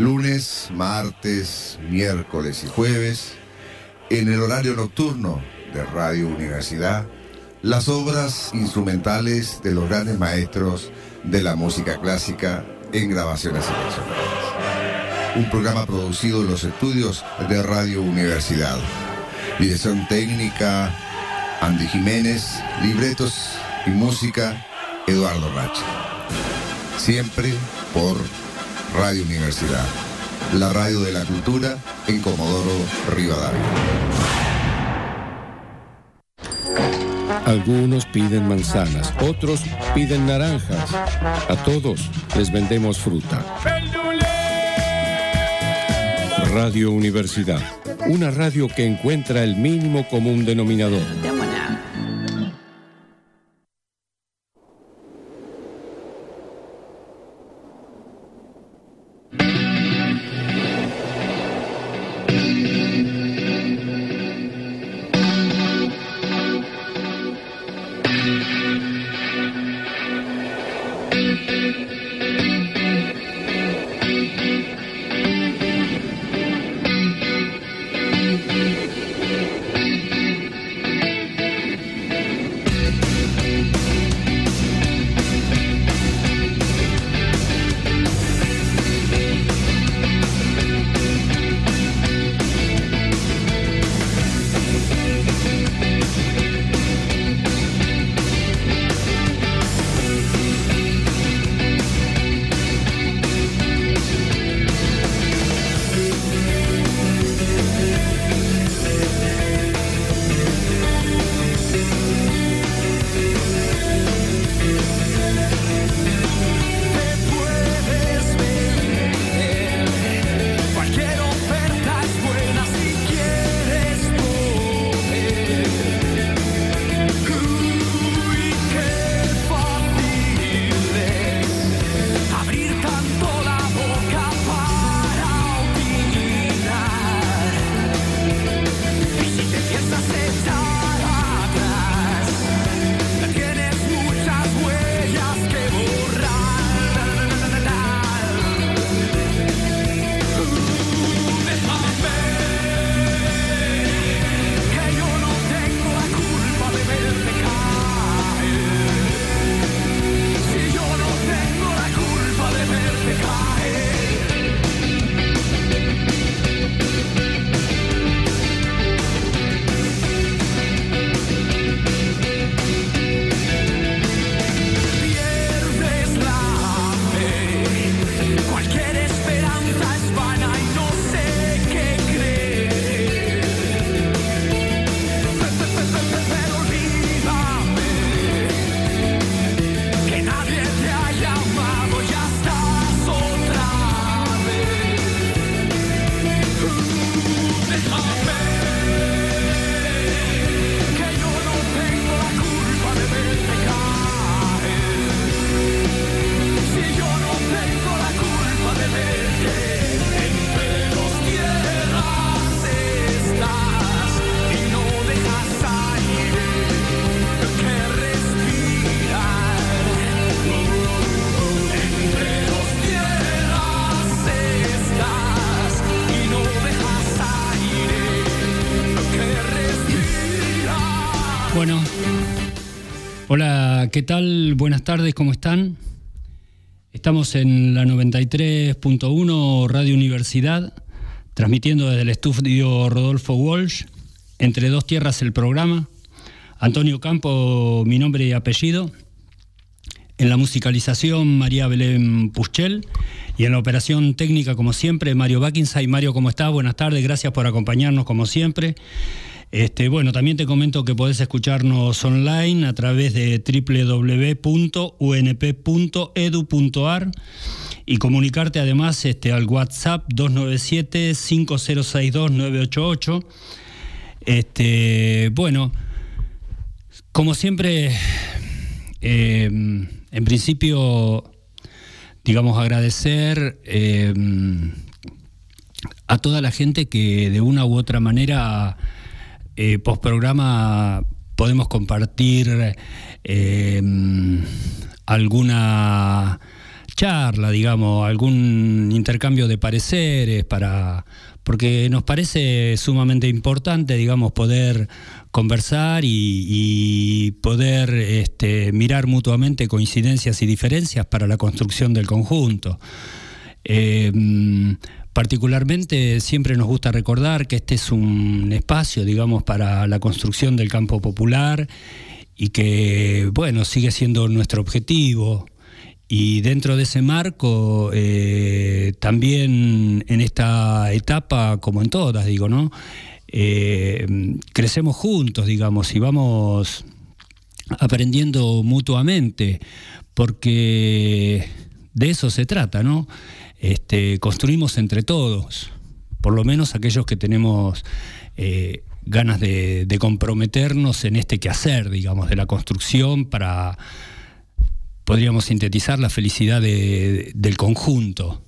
lunes, martes, miércoles y jueves, en el horario nocturno de Radio Universidad, las obras instrumentales de los grandes maestros de la música clásica en grabaciones seleccionadas. Un programa producido en los estudios de Radio Universidad. Dirección técnica, Andy Jiménez, libretos y música, Eduardo Racha. Siempre por Radio Universidad, la radio de la cultura en Comodoro Rivadavia. Algunos piden manzanas, otros piden naranjas. A todos les vendemos fruta. Radio Universidad, una radio que encuentra el mínimo común denominador. ¿Qué tal? Buenas tardes, ¿cómo están? Estamos en la 93.1 Radio Universidad, transmitiendo desde el estudio Rodolfo Walsh, Entre dos tierras el programa. Antonio Campo, mi nombre y apellido. En la musicalización, María Belén Puchel. Y en la operación técnica, como siempre, Mario y Mario, ¿cómo estás? Buenas tardes, gracias por acompañarnos como siempre. Este, bueno, también te comento que podés escucharnos online a través de www.unp.edu.ar y comunicarte además este, al WhatsApp 297-5062-988. Este, bueno, como siempre, em, en principio, digamos, agradecer em, a toda la gente que de una u otra manera eh, postprograma podemos compartir eh, alguna charla, digamos, algún intercambio de pareceres para porque nos parece sumamente importante, digamos, poder conversar y, poder este, mirar mutuamente coincidencias y diferencias para la construcción del conjunto. Eh, particularmente siempre nos gusta recordar que este es un espacio, digamos, para la construcción del campo popular y que, bueno, sigue siendo nuestro objetivo. Y dentro de ese marco, eh, también en esta etapa, como en todas, digo, ¿no? Eh, crecemos juntos, digamos, y vamos aprendiendo mutuamente, porque de eso se trata, ¿no? Este, construimos entre todos, por lo menos aquellos que tenemos eh, ganas de, comprometernos en este quehacer, digamos, de la construcción para, podríamos sintetizar, la felicidad del conjunto,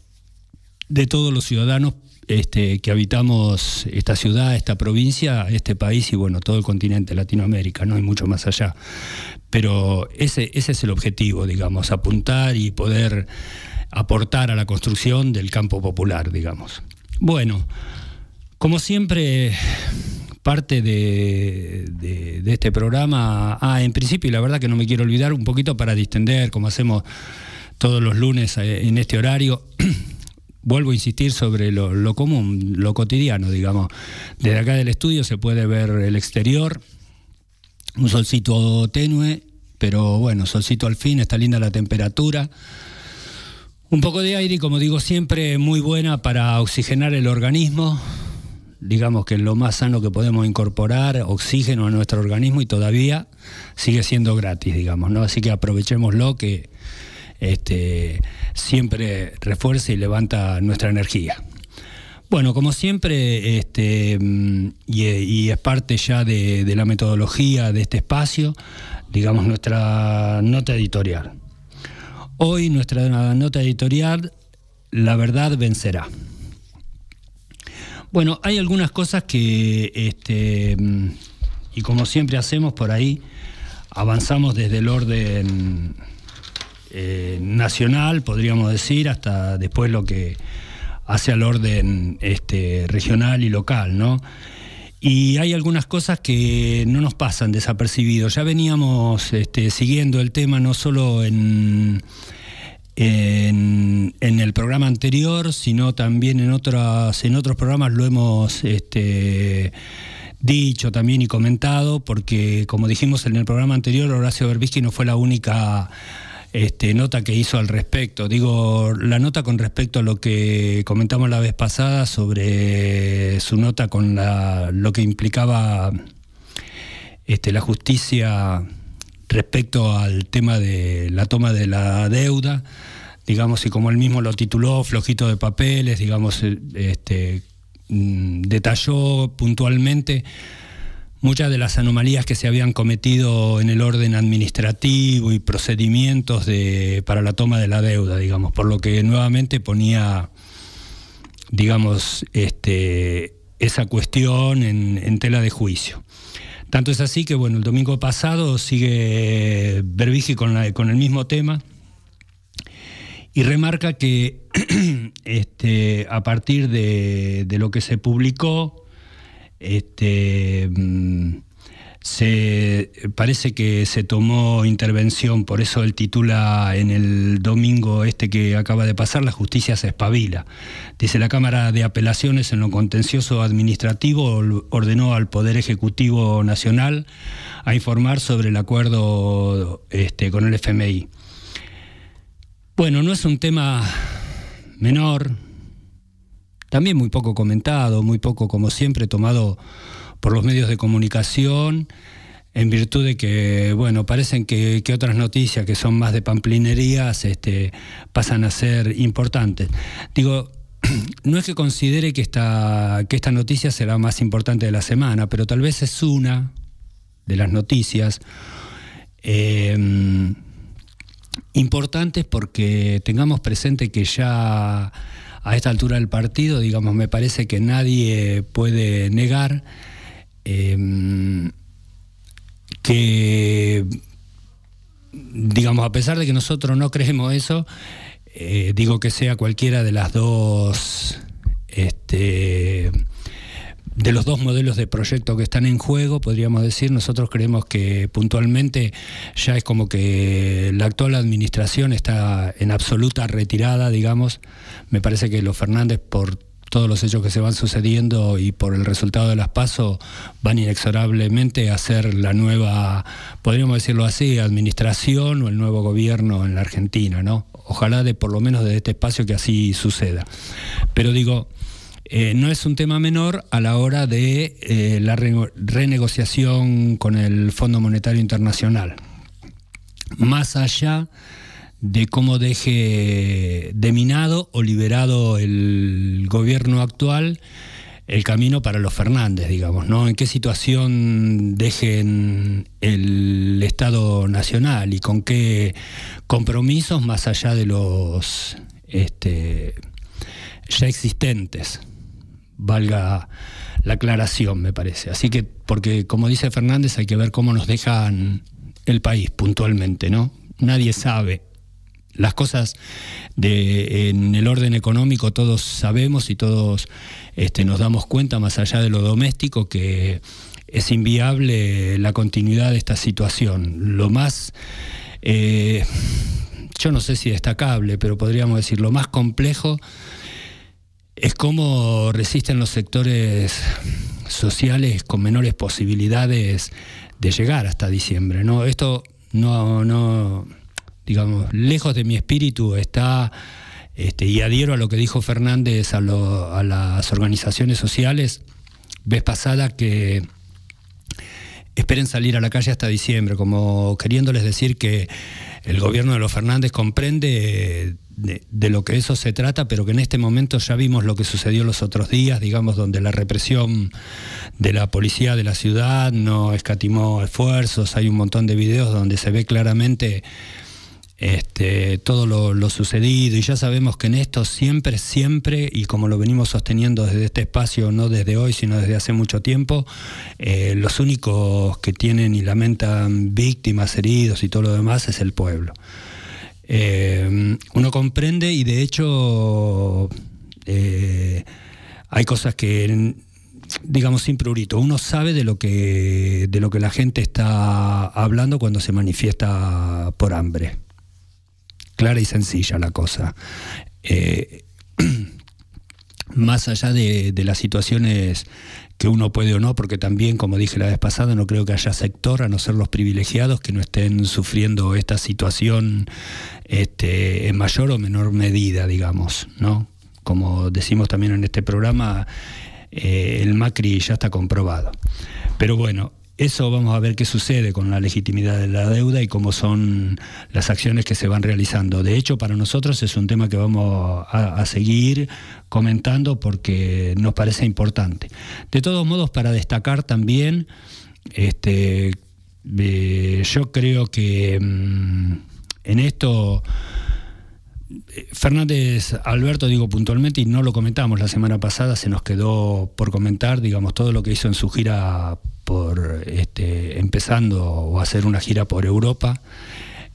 de todos los ciudadanos este, que habitamos esta ciudad, esta provincia, este país y bueno, todo el continente Latinoamérica, no hay mucho más allá. Pero ese es el objetivo, digamos, apuntar y poder aportar a la construcción del campo popular, digamos. Bueno, como siempre, parte de, este programa, ah, en principio, y la verdad que no me quiero olvidar, un poquito para distender, como hacemos todos los lunes eh, en este horario, vuelvo a insistir sobre lo, común, lo cotidiano, digamos. Desde acá del estudio se puede ver el exterior, un solcito tenue, pero bueno, solcito al fin, está linda la temperatura. Un poco de aire como digo siempre, muy buena para oxigenar el organismo. Digamos que es lo más sano que podemos incorporar, oxígeno a nuestro organismo y todavía sigue siendo gratis, digamos, ¿no? Así que aprovechémoslo que este, siempre refuerza y levanta nuestra energía. Bueno, como siempre, este, y, es parte ya de, la metodología de este espacio, digamos, nuestra nota editorial. Hoy nuestra nota editorial, La verdad vencerá. Bueno, hay algunas cosas que, este, y como siempre hacemos por ahí, avanzamos desde el orden eh, nacional, podríamos decir, hasta después lo que hace al orden este, regional y local, ¿no? Y hay algunas cosas que no nos pasan desapercibidos. Ya veníamos este, siguiendo el tema no solo en, en, el programa anterior, sino también en, otras, en otros programas lo hemos este, dicho también y comentado, porque como dijimos en el programa anterior, Horacio Berbisky no fue la única este, nota que hizo al respecto. Digo, la nota con respecto a lo que comentamos la vez pasada sobre su nota con lo que implicaba este, la justicia respecto al tema de la toma de la deuda, digamos, y como él mismo lo tituló, flojito de papeles, digamos, este, mm, detalló puntualmente muchas de las anomalías que se habían cometido en el orden administrativo y procedimientos de, para la toma de la deuda, digamos, por lo que nuevamente ponía, digamos, este, esa cuestión en, tela de juicio. Tanto es así que, bueno, el domingo pasado sigue Berbigi con, el mismo tema y remarca que este, a partir de, de lo que se publicó, este, mm, se, parece que se tomó intervención, por eso él titula en el domingo este que acaba de pasar, La justicia se espabila. Dice, la Cámara de Apelaciones en lo contencioso administrativo ordenó al Poder Ejecutivo Nacional a informar sobre el acuerdo este, con el FMI. Bueno, no es un tema menor, también muy poco comentado, muy poco, como siempre, tomado por los medios de comunicación, en virtud de que, bueno, parecen que, otras noticias que son más de pamplinerías este, pasan a ser importantes. Digo, no es que considere que esta, que esta noticia será más importante de la semana, pero tal vez es una de las noticias eh, importantes porque tengamos presente que ya a esta altura del partido, digamos, me parece que nadie puede negar em, que, digamos, a pesar de que nosotros no creemos eso, eh, digo que sea cualquiera de las dos, este, de los dos modelos de proyecto que están en juego, podríamos decir, nosotros creemos que puntualmente ya es como que la actual administración está en absoluta retirada, digamos. Me parece que los Fernández, por todos los hechos que se van sucediendo y por el resultado de las pasos van inexorablemente a ser la nueva, podríamos decirlo así, administración o el nuevo gobierno en la Argentina, ¿no? Ojalá de por lo menos desde este espacio que así suceda. Pero digo, eh, no es un tema menor a la hora de eh, la renegociación con el Fondo Monetario Internacional. Más allá de cómo deje deminado o liberado el gobierno actual el camino para los Fernández, digamos, ¿no? En qué situación dejen el Estado Nacional y con qué compromisos más allá de los este, ya existentes, valga la aclaración, me parece. Así que, porque como dice Fernández, hay que ver cómo nos dejan el país puntualmente, ¿no? Nadie sabe las cosas en el orden económico todos sabemos y todos este, nos damos cuenta, más allá de lo doméstico, que es inviable la continuidad de esta situación. Lo más, eh, yo no sé si destacable, pero podríamos decir, lo más complejo es cómo resisten los sectores sociales con menores posibilidades de llegar hasta diciembre. ¿no? Esto no, no digamos, lejos de mi espíritu está, este, y adhiero a lo que dijo Fernández a, las organizaciones sociales, vez pasada que esperen salir a la calle hasta diciembre, como queriéndoles decir que el gobierno de los Fernández comprende de, de, lo que eso se trata, pero que en este momento ya vimos lo que sucedió los otros días, digamos, donde la represión de la policía de la ciudad no escatimó esfuerzos, hay un montón de videos donde se ve claramente este, todo lo, sucedido y ya sabemos que en esto siempre, siempre, y como lo venimos sosteniendo desde este espacio, no desde hoy, sino desde hace mucho tiempo, eh, los únicos que tienen y lamentan víctimas, heridos y todo lo demás es el pueblo. Eh, uno comprende y de hecho eh, hay cosas que digamos sin prurito. Uno sabe de lo que de lo que la gente está hablando cuando se manifiesta por hambre clara y sencilla la cosa. Eh, más allá de, las situaciones que uno puede o no, porque también, como dije la vez pasada, no creo que haya sector, a no ser los privilegiados, que no estén sufriendo esta situación este, en mayor o menor medida, digamos, ¿no? Como decimos también en este programa, eh, el Macri ya está comprobado. Pero bueno, eso vamos a ver qué sucede con la legitimidad de la deuda y cómo son las acciones que se van realizando. De hecho, para nosotros es un tema que vamos a, seguir comentando porque nos parece importante. De todos modos, para destacar también, este, eh, yo creo que mm, en esto... Fernández Alberto, digo puntualmente, y no lo comentamos la semana pasada, se nos quedó por comentar, digamos, todo lo que hizo en su gira este, empezando o hacer una gira por Europa.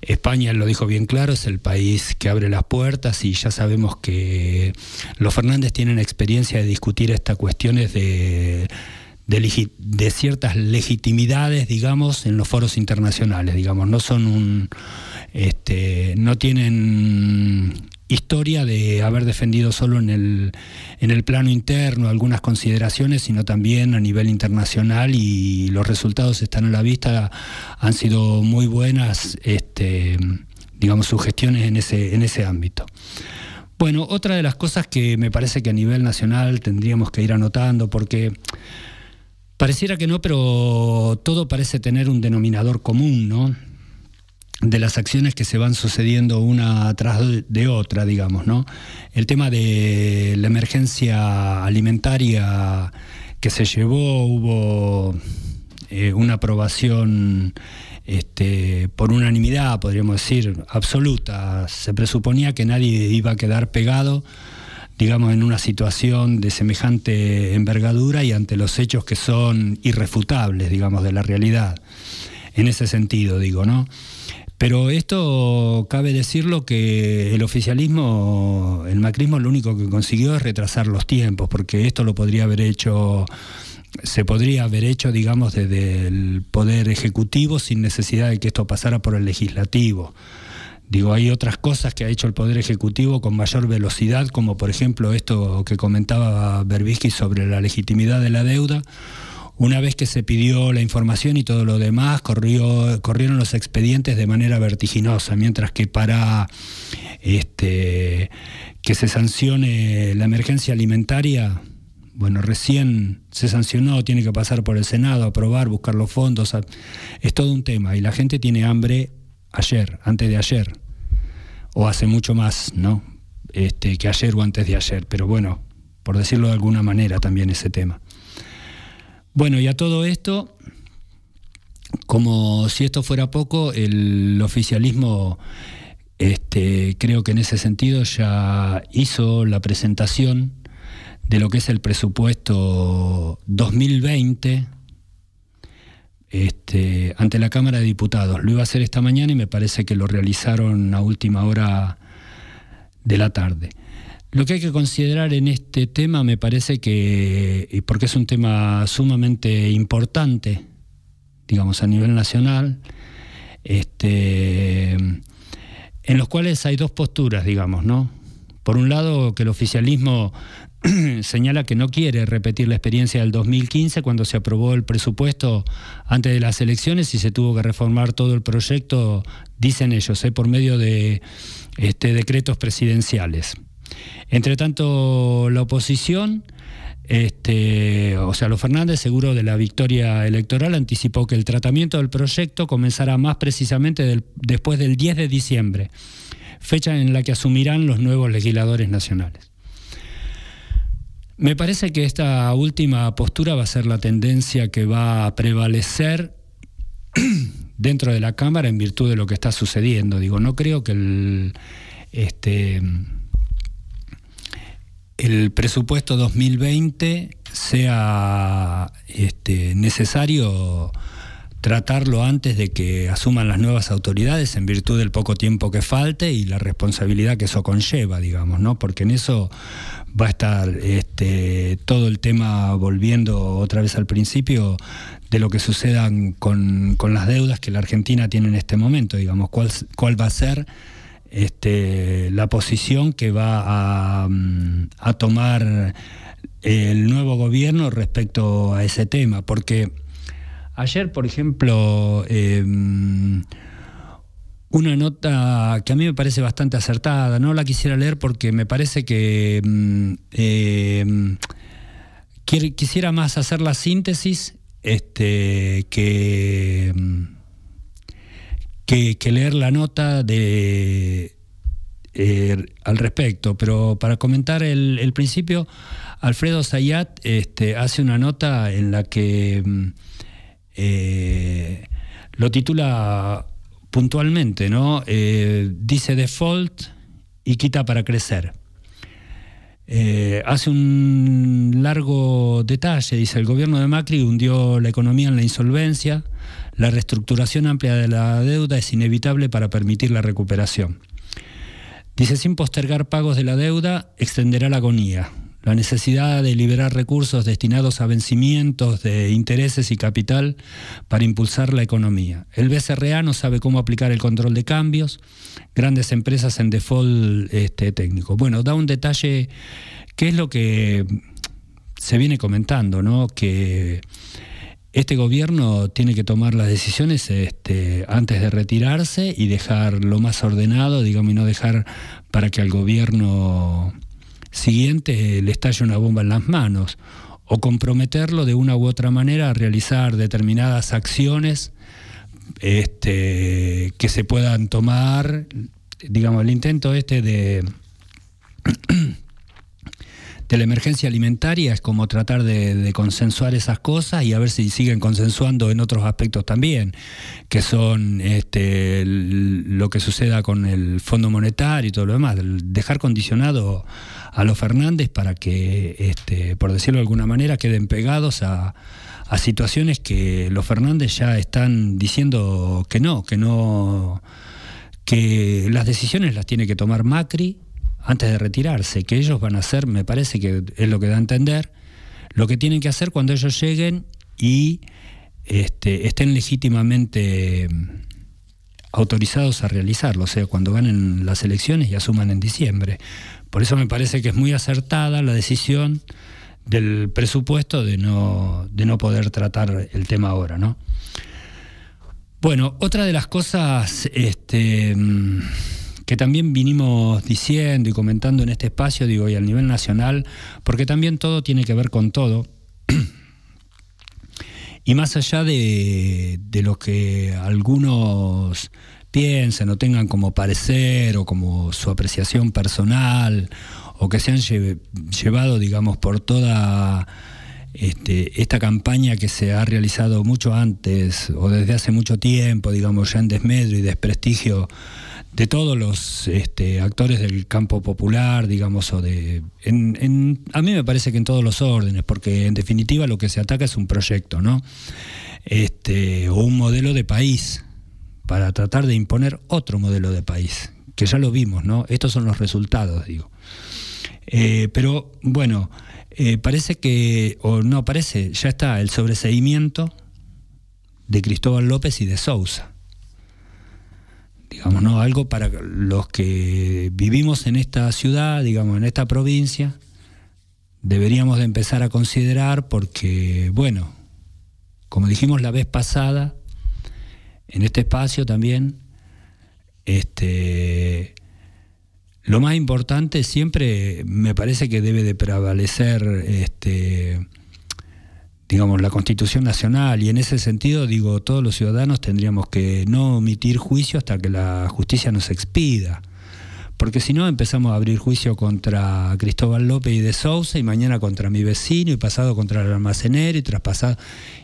España, lo dijo bien claro, es el país que abre las puertas y ya sabemos que los Fernández tienen experiencia de discutir estas cuestiones de, de, ciertas legitimidades, digamos, en los foros internacionales, digamos, no son un, este, no tienen historia de haber defendido solo en el, en el plano interno algunas consideraciones, sino también a nivel internacional y los resultados están a la vista, han sido muy buenas, este, digamos, sus gestiones en ese, en ese ámbito. Bueno, otra de las cosas que me parece que a nivel nacional tendríamos que ir anotando, porque pareciera que no, pero todo parece tener un denominador común, ¿no? De las acciones que se van sucediendo una tras de otra, digamos, ¿no? El tema de la emergencia alimentaria que se llevó, hubo eh, una aprobación este, por unanimidad, podríamos decir, absoluta. Se presuponía que nadie iba a quedar pegado, digamos, en una situación de semejante envergadura y ante los hechos que son irrefutables, digamos, de la realidad. En ese sentido, digo, ¿no? Pero esto cabe decirlo que el oficialismo, el macrismo lo único que consiguió es retrasar los tiempos, porque esto lo podría haber hecho se podría haber hecho, digamos, desde el Poder Ejecutivo sin necesidad de que esto pasara por el Legislativo. Digo, hay otras cosas que ha hecho el Poder Ejecutivo con mayor velocidad, como por ejemplo esto que comentaba Berbisky sobre la legitimidad de la deuda. Una vez que se pidió la información y todo lo demás, corrió, corrieron los expedientes de manera vertiginosa, mientras que para este, que se sancione la emergencia alimentaria, bueno, recién se sancionó, tiene que pasar por el Senado, aprobar, buscar los fondos, es todo un tema y la gente tiene hambre ayer, antes de ayer, o hace mucho más, ¿no? Este, que ayer o antes de ayer, pero bueno, por decirlo de alguna manera también ese tema. Bueno, y a todo esto, como si esto fuera poco, el oficialismo, este, creo que en ese sentido ya hizo la presentación de lo que es el presupuesto 2020 este, ante la Cámara de Diputados. Lo iba a hacer esta mañana y me parece que lo realizaron a última hora de la tarde. Lo que hay que considerar en este tema me parece que, porque es un tema sumamente importante, digamos, a nivel nacional, este, en los cuales hay dos posturas, digamos, ¿no? Por un lado, que el oficialismo señala que no quiere repetir la experiencia del 2015 cuando se aprobó el presupuesto antes de las elecciones y se tuvo que reformar todo el proyecto, dicen ellos, ¿eh? por medio de este, decretos presidenciales. Entre tanto, la oposición, este, o sea, los Fernández, seguro de la victoria electoral, anticipó que el tratamiento del proyecto comenzará más precisamente después del 10 de diciembre, fecha en la que asumirán los nuevos legisladores nacionales. Me parece que esta última postura va a ser la tendencia que va a prevalecer dentro de la Cámara en virtud de lo que está sucediendo. Digo, no creo que el, este, el presupuesto 2020 sea este, necesario tratarlo antes de que asuman las nuevas autoridades en virtud del poco tiempo que falte y la responsabilidad que eso conlleva, digamos, ¿no? Porque en eso va a estar este, todo el tema volviendo otra vez al principio de lo que sucedan con, las deudas que la Argentina tiene en este momento, digamos, cuál, cuál va a ser este, la posición que va a, mm, a tomar el nuevo gobierno respecto a ese tema, porque Ayer, por ejemplo, em, una nota que a mí me parece bastante acertada, no la quisiera leer porque me parece que em, em, quisiera más hacer la síntesis este, que, que, leer la nota de, eh, al respecto, pero para comentar el, principio, Alfredo Zayat este, hace una nota en la que eh, lo titula puntualmente, ¿no? Eh, dice default y quita para crecer. Eh, hace un largo detalle, dice, el gobierno de Macri hundió la economía en la insolvencia, la reestructuración amplia de la deuda es inevitable para permitir la recuperación. Dice, sin postergar pagos de la deuda, extenderá la agonía la necesidad de liberar recursos destinados a vencimientos de intereses y capital para impulsar la economía. El BCRA no sabe cómo aplicar el control de cambios, grandes empresas en default este, técnico. Bueno, da un detalle, ¿qué es lo que se viene comentando? ¿no? Que este gobierno tiene que tomar las decisiones este, antes de retirarse y dejar lo más ordenado, digamos, y no dejar para que al gobierno siguiente le estalle una bomba en las manos o comprometerlo de una u otra manera a realizar determinadas acciones este, que se puedan tomar, digamos, el intento este de, de la emergencia alimentaria es como tratar de, consensuar esas cosas y a ver si siguen consensuando en otros aspectos también, que son este, lo que suceda con el Fondo Monetario y todo lo demás, dejar condicionado a los Fernández para que, este, por decirlo de alguna manera, queden pegados a, a situaciones que los Fernández ya están diciendo que no, que no, que las decisiones las tiene que tomar Macri antes de retirarse, que ellos van a hacer, me parece que es lo que da a entender, lo que tienen que hacer cuando ellos lleguen y este, estén legítimamente autorizados a realizarlo, o sea, cuando ganen las elecciones y asuman en diciembre. Por eso me parece que es muy acertada la decisión del presupuesto de no, de no poder tratar el tema ahora, ¿no? Bueno, otra de las cosas este, que también vinimos diciendo y comentando en este espacio, digo, y a nivel nacional, porque también todo tiene que ver con todo, y más allá de, de lo que algunos piensen o tengan como parecer o como su apreciación personal o que se han llevado, digamos, por toda este, esta campaña que se ha realizado mucho antes o desde hace mucho tiempo, digamos, ya en desmedro y desprestigio de todos los este, actores del campo popular, digamos, o de... En, a mí me parece que en todos los órdenes, porque en definitiva lo que se ataca es un proyecto, ¿no? Este, o un modelo de país, para tratar de imponer otro modelo de país, que ya lo vimos, ¿no? Estos son los resultados, digo. Eh, pero bueno, eh, parece que, o no parece, ya está el sobreseimiento de Cristóbal López y de Sousa. Digamos, ¿no? Algo para los que vivimos en esta ciudad, digamos, en esta provincia, deberíamos de empezar a considerar porque, bueno, como dijimos la vez pasada, en este espacio también, este, lo más importante siempre me parece que debe de prevalecer este, digamos, la Constitución Nacional y en ese sentido, digo, todos los ciudadanos tendríamos que no omitir juicio hasta que la justicia nos expida. Porque si no empezamos a abrir juicio contra Cristóbal López y de Sousa y mañana contra mi vecino y pasado contra el almacenero y traspasado.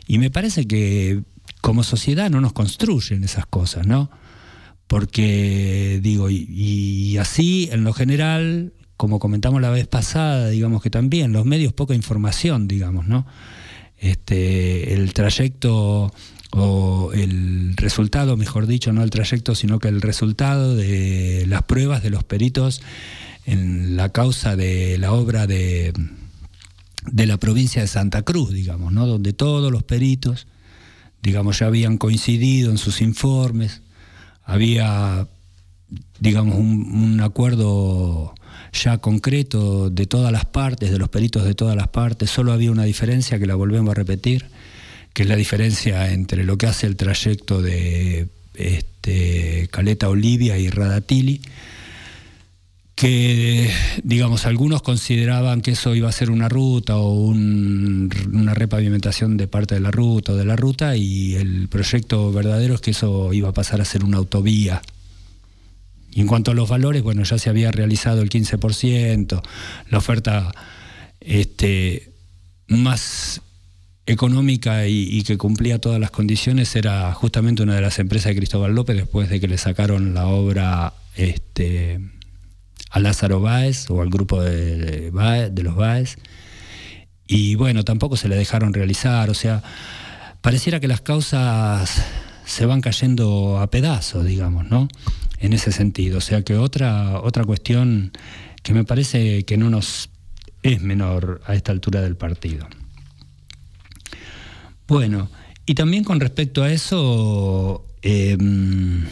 Y me parece que como sociedad no nos construyen esas cosas, ¿no? porque digo, y, así en lo general, como comentamos la vez pasada, digamos que también los medios poca información, digamos, ¿no? Este, el trayecto o el resultado, mejor dicho, no el trayecto, sino que el resultado de las pruebas de los peritos en la causa de la obra de, de la provincia de Santa Cruz, digamos, ¿no? Donde todos los peritos, digamos, ya habían coincidido en sus informes había, digamos, un, acuerdo ya concreto de todas las partes, de los peritos de todas las partes, solo había una diferencia que la volvemos a repetir, que es la diferencia entre lo que hace el trayecto de este, Caleta Olivia y Radatili, que digamos algunos consideraban que eso iba a ser una ruta o una repavimentación de parte de la ruta o de la ruta y el proyecto verdadero es que eso iba a pasar a ser una autovía. Y en cuanto a los valores, bueno, ya se había realizado el 15%, la oferta este, más económica y, que cumplía todas las condiciones era justamente una de las empresas de Cristóbal López después de que le sacaron la obra este, a Lázaro Báez o al grupo de, de los Báez. Y bueno, tampoco se le dejaron realizar, o sea, pareciera que las causas se van cayendo a pedazos, digamos, ¿no? En ese sentido. O sea que otra, otra cuestión que me parece que no nos es menor a esta altura del partido. Bueno, y también con respecto a eso, em,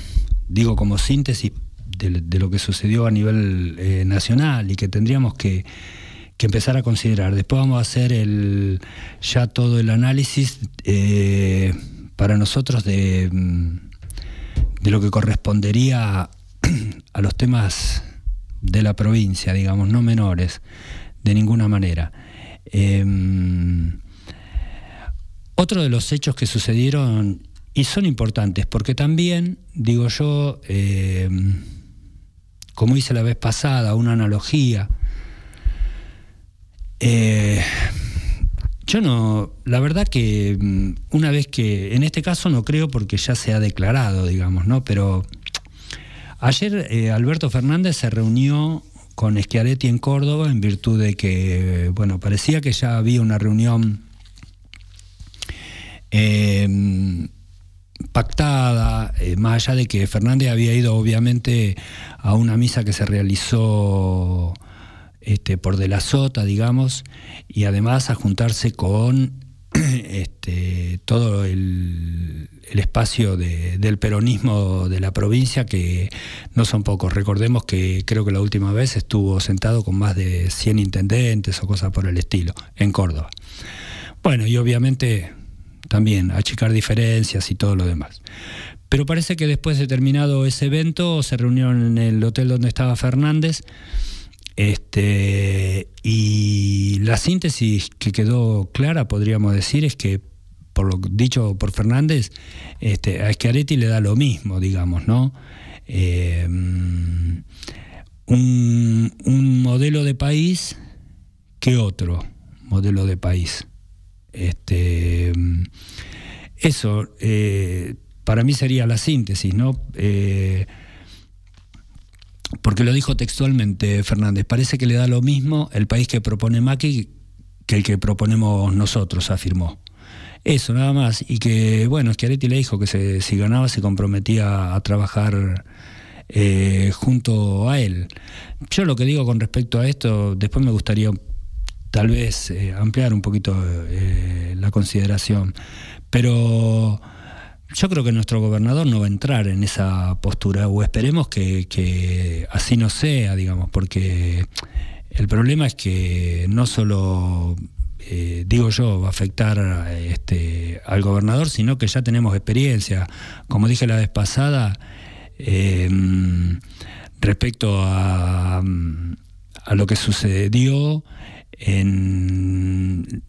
digo como síntesis de, lo que sucedió a nivel eh, nacional y que tendríamos que, empezar a considerar. Después vamos a hacer el, ya todo el análisis eh, para nosotros de, mm, de lo que correspondería a los temas de la provincia, digamos, no menores, de ninguna manera. Em, otro de los hechos que sucedieron y son importantes, porque también, digo yo, em, como hice la vez pasada, una analogía. Eh, yo no, la verdad que mm, una vez que, en este caso no creo porque ya se ha declarado, digamos, ¿no? Pero ayer eh, Alberto Fernández se reunió con Schiaretti en Córdoba en virtud de que, bueno, parecía que ya había una reunión eh, pactada, eh, más allá de que Fernández había ido obviamente a una misa que se realizó este, por de la sota, digamos, y además a juntarse con este, todo el, espacio del peronismo de la provincia, que no son pocos. Recordemos que creo que la última vez estuvo sentado con más de 100 intendentes o cosas por el estilo, en Córdoba. Bueno, y obviamente también, achicar diferencias y todo lo demás. Pero parece que después de terminado ese evento se reunieron en el hotel donde estaba Fernández. Este, y la síntesis que quedó clara, podríamos decir, es que, por lo dicho por Fernández, este, a Schiaretti le da lo mismo, digamos, ¿no? Un, un modelo de país que otro modelo de país. Este, eso, eh, para mí sería la síntesis, ¿no? Eh, porque lo dijo textualmente Fernández, parece que le da lo mismo el país que propone Macri que el que proponemos nosotros, afirmó. Eso, nada más. Y que, bueno, Schiaretti le dijo que si ganaba se comprometía a trabajar eh, junto a él. Yo lo que digo con respecto a esto, después me gustaría tal vez eh, ampliar un poquito eh, la consideración. Pero yo creo que nuestro gobernador no va a entrar en esa postura, o esperemos que, así no sea, digamos, porque el problema es que no solo, eh, digo yo, va a afectar este, al gobernador, sino que ya tenemos experiencia. Como dije la vez pasada, respecto a, a lo que sucedió, en,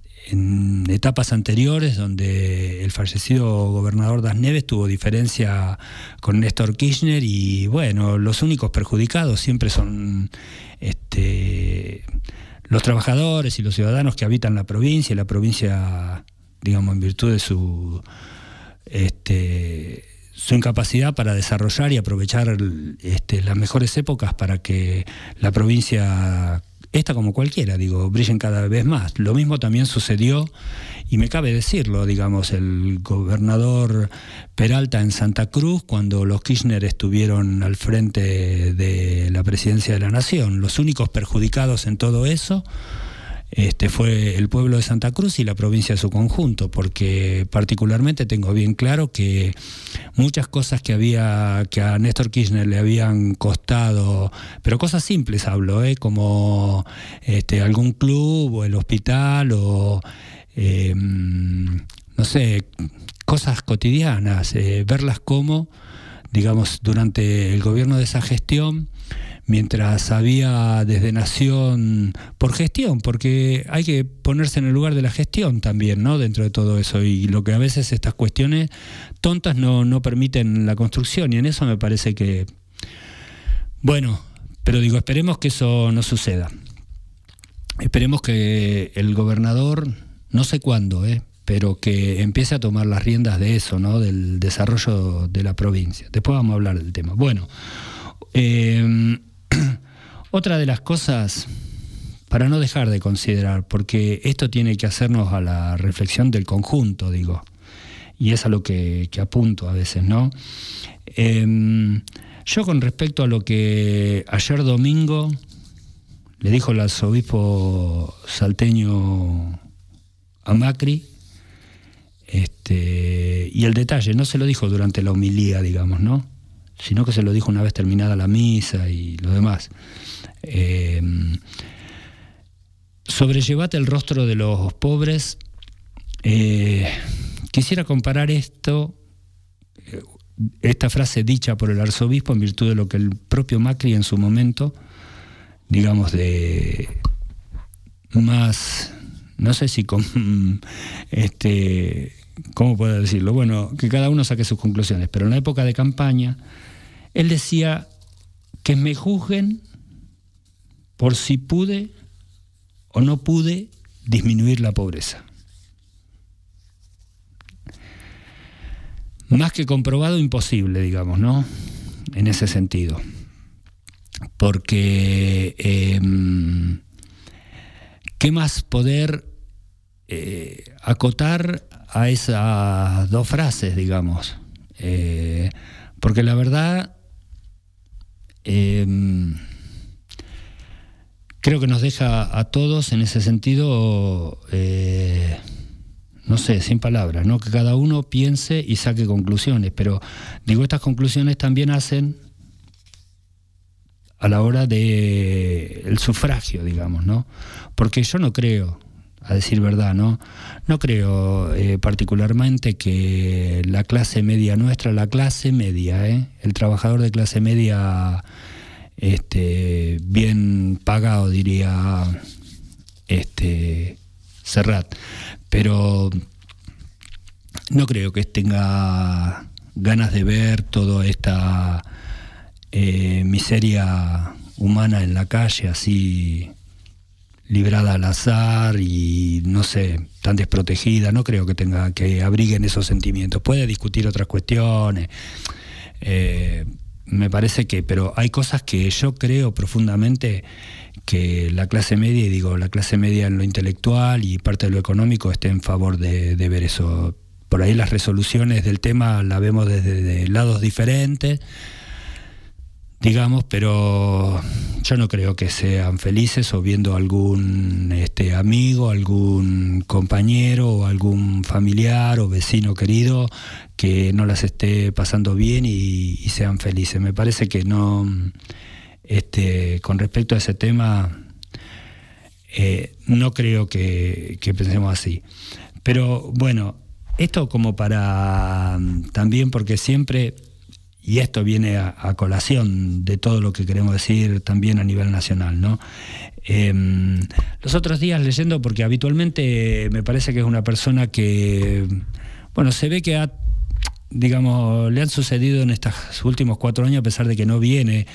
etapas anteriores donde el fallecido gobernador Das Neves tuvo diferencia con Néstor Kirchner y bueno, los únicos perjudicados siempre son este, los trabajadores y los ciudadanos que habitan la provincia y la provincia, digamos, en virtud de su, este, su incapacidad para desarrollar y aprovechar este, las mejores épocas para que la provincia esta como cualquiera, digo, brillen cada vez más. Lo mismo también sucedió, y me cabe decirlo, digamos, el gobernador Peralta en Santa Cruz, cuando los Kirchner estuvieron al frente de la presidencia de la Nación. Los únicos perjudicados en todo eso este, fue el pueblo de Santa Cruz y la provincia de su conjunto, porque particularmente tengo bien claro que muchas cosas que había que a Néstor Kirchner le habían costado, pero cosas simples hablo, ¿eh? como este, algún club o el hospital o em, no sé, cosas cotidianas, eh, verlas como, digamos, durante el gobierno de esa gestión mientras había desde Nación por gestión, porque hay que ponerse en el lugar de la gestión también, ¿no? Dentro de todo eso. Y lo que a veces estas cuestiones tontas no, no permiten la construcción. Y en eso me parece que. Bueno, pero digo, esperemos que eso no suceda. Esperemos que el gobernador, no sé cuándo, ¿eh? pero que empiece a tomar las riendas de eso, ¿no? del desarrollo de la provincia. Después vamos a hablar del tema. Bueno, eh, otra de las cosas, para no dejar de considerar, porque esto tiene que hacernos a la reflexión del conjunto, digo, y es a lo que, apunto a veces, ¿no? Em, yo con respecto a lo que ayer domingo le dijo el arzobispo salteño a Macri, este, y el detalle, no se lo dijo durante la homilía, digamos, ¿no? Sino que se lo dijo una vez terminada la misa y lo demás. Eh, sobrellevate el rostro de los pobres. Eh, quisiera comparar esto, eh, esta frase dicha por el arzobispo en virtud de lo que el propio Macri en su momento, digamos, de más, no sé si este, ¿cómo puedo decirlo? Bueno, que cada uno saque sus conclusiones, pero en la época de campaña, él decía que me juzguen por si pude o no pude disminuir la pobreza. Más que comprobado, imposible, digamos, ¿no? En ese sentido. Porque, em, ¿qué más poder eh, acotar a esas dos frases, digamos? Eh, porque la verdad, em, creo que nos deja a todos en ese sentido eh, no sé, sin palabras, ¿no? Que cada uno piense y saque conclusiones, pero digo, estas conclusiones también hacen a la hora de el sufragio, digamos, ¿no? Porque yo no creo, a decir verdad, ¿no? No creo eh, particularmente que la clase media nuestra, la clase media, ¿eh? el trabajador de clase media este, bien pagado, diría este, Serrat, pero no creo que tenga ganas de ver toda esta eh, miseria humana en la calle, así librada al azar y no sé, tan desprotegida, no creo que tenga que abriguen esos sentimientos. Puede discutir otras cuestiones. Eh, me parece que, pero hay cosas que yo creo profundamente que la clase media, y digo la clase media en lo intelectual y parte de lo económico, esté en favor de, ver eso. Por ahí las resoluciones del tema la vemos desde lados diferentes, digamos, pero yo no creo que sean felices o viendo algún este, amigo, algún compañero o algún familiar o vecino querido que no las esté pasando bien y sean felices. Me parece que no este, con respecto a ese tema, eh, no creo que, pensemos así. Pero bueno, esto como para también porque siempre, y esto viene a, colación de todo lo que queremos decir también a nivel nacional, ¿no? Em, los otros días leyendo, porque habitualmente me parece que es una persona que, bueno, se ve que ha, digamos, le han sucedido en estos últimos cuatro años, a pesar de que no viene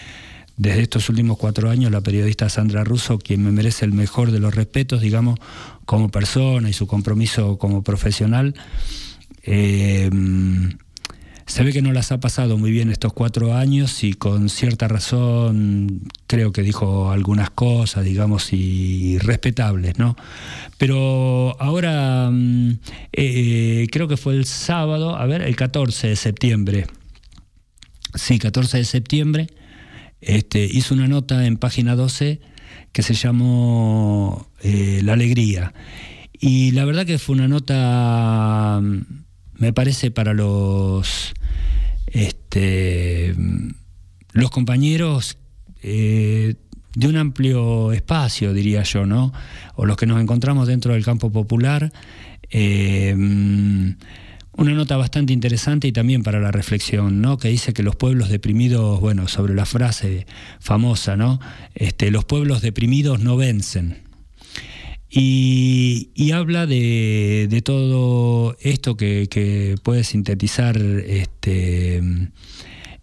desde estos últimos cuatro años la periodista Sandra Russo, quien me merece el mejor de los respetos, digamos, como persona y su compromiso como profesional. Eh, se ve que no las ha pasado muy bien estos cuatro años y con cierta razón creo que dijo algunas cosas, digamos, y respetables, ¿no? Pero ahora mm, eh, creo que fue el sábado, a ver, el 14 de septiembre. Sí, 14 de septiembre este, hizo una nota en página 12 que se llamó eh, La Alegría. Y la verdad que fue una nota, me parece, para los, este, los compañeros eh, de un amplio espacio, diría yo, ¿no? O los que nos encontramos dentro del campo popular. Eh, una nota bastante interesante y también para la reflexión, ¿no? Que dice que los pueblos deprimidos, bueno, sobre la frase famosa, ¿no? Este, los pueblos deprimidos no vencen. Y, habla de, todo esto que, puede sintetizar este, en,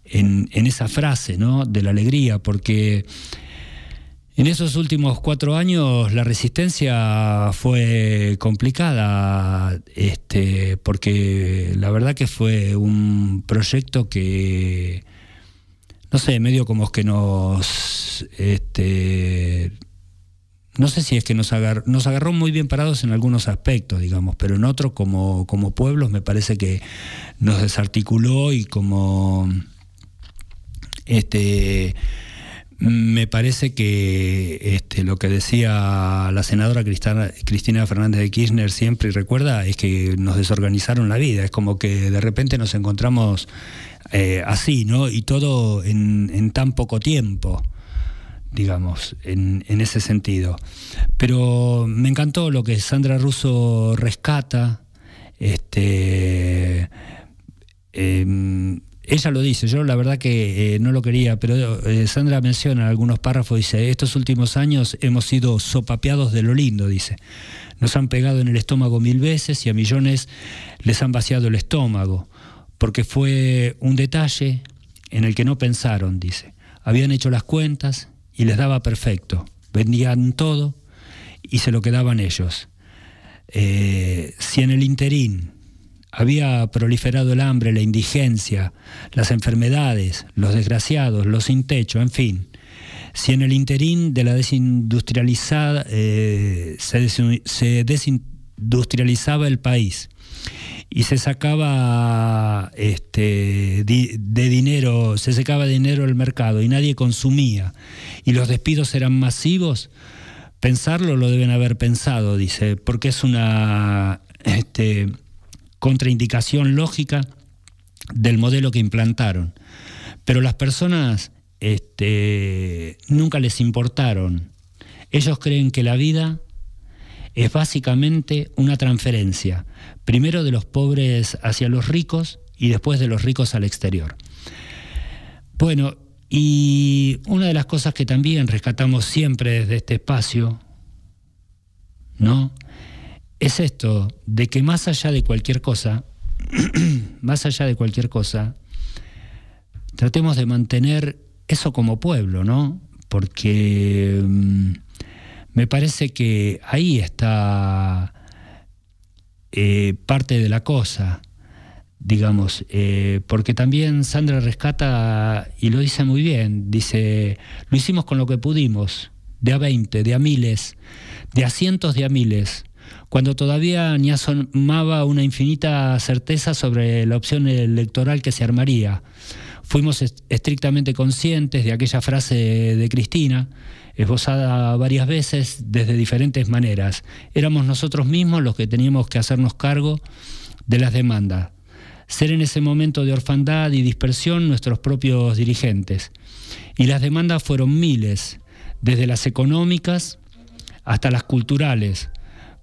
en, esa frase, ¿no? De la alegría, porque en esos últimos cuatro años la resistencia fue complicada, este, porque la verdad que fue un proyecto que, no sé, medio como que nos, este, no sé si es que nos agarró, nos agarró muy bien parados en algunos aspectos, digamos, pero en otros como, como pueblos me parece que nos desarticuló y como, este, me parece que este, lo que decía la senadora Cristina Fernández de Kirchner siempre recuerda es que nos desorganizaron la vida, es como que de repente nos encontramos eh, así, ¿no? Y todo en, tan poco tiempo, digamos, en, ese sentido. Pero me encantó lo que Sandra Russo rescata, este... Em, ella lo dice, yo la verdad que eh, no lo quería, pero eh, Sandra menciona en algunos párrafos, dice, estos últimos años hemos sido sopapeados de lo lindo, dice. Nos han pegado en el estómago mil veces y a millones les han vaciado el estómago, porque fue un detalle en el que no pensaron, dice. Habían hecho las cuentas y les daba perfecto, vendían todo y se lo quedaban ellos. Eh, si en el interín había proliferado el hambre, la indigencia, las enfermedades, los desgraciados, los sin techo, en fin, si en el interín de la desindustrializada eh, se, desindustrializaba el país y se sacaba este, de dinero, se sacaba dinero el mercado y nadie consumía y los despidos eran masivos, pensarlo lo deben haber pensado, dice, porque es una este, contraindicación lógica del modelo que implantaron. Pero las personas este, nunca les importaron. Ellos creen que la vida es básicamente una transferencia, primero de los pobres hacia los ricos y después de los ricos al exterior. Bueno, y una de las cosas que también rescatamos siempre desde este espacio, ¿no? Es esto, de que más allá de cualquier cosa, más allá de cualquier cosa, tratemos de mantener eso como pueblo, ¿no? Porque mm, me parece que ahí está eh, parte de la cosa digamos, eh, porque también Sandra rescata y lo dice muy bien, dice, lo hicimos con lo que pudimos, de a 20, de a miles, de a cientos de a miles, cuando todavía ni asomaba una infinita certeza sobre la opción electoral que se armaría. Fuimos estrictamente conscientes de aquella frase de Cristina, esbozada varias veces desde diferentes maneras. Éramos nosotros mismos los que teníamos que hacernos cargo de las demandas ser en ese momento de orfandad y dispersión nuestros propios dirigentes. Y las demandas fueron miles, desde las económicas hasta las culturales,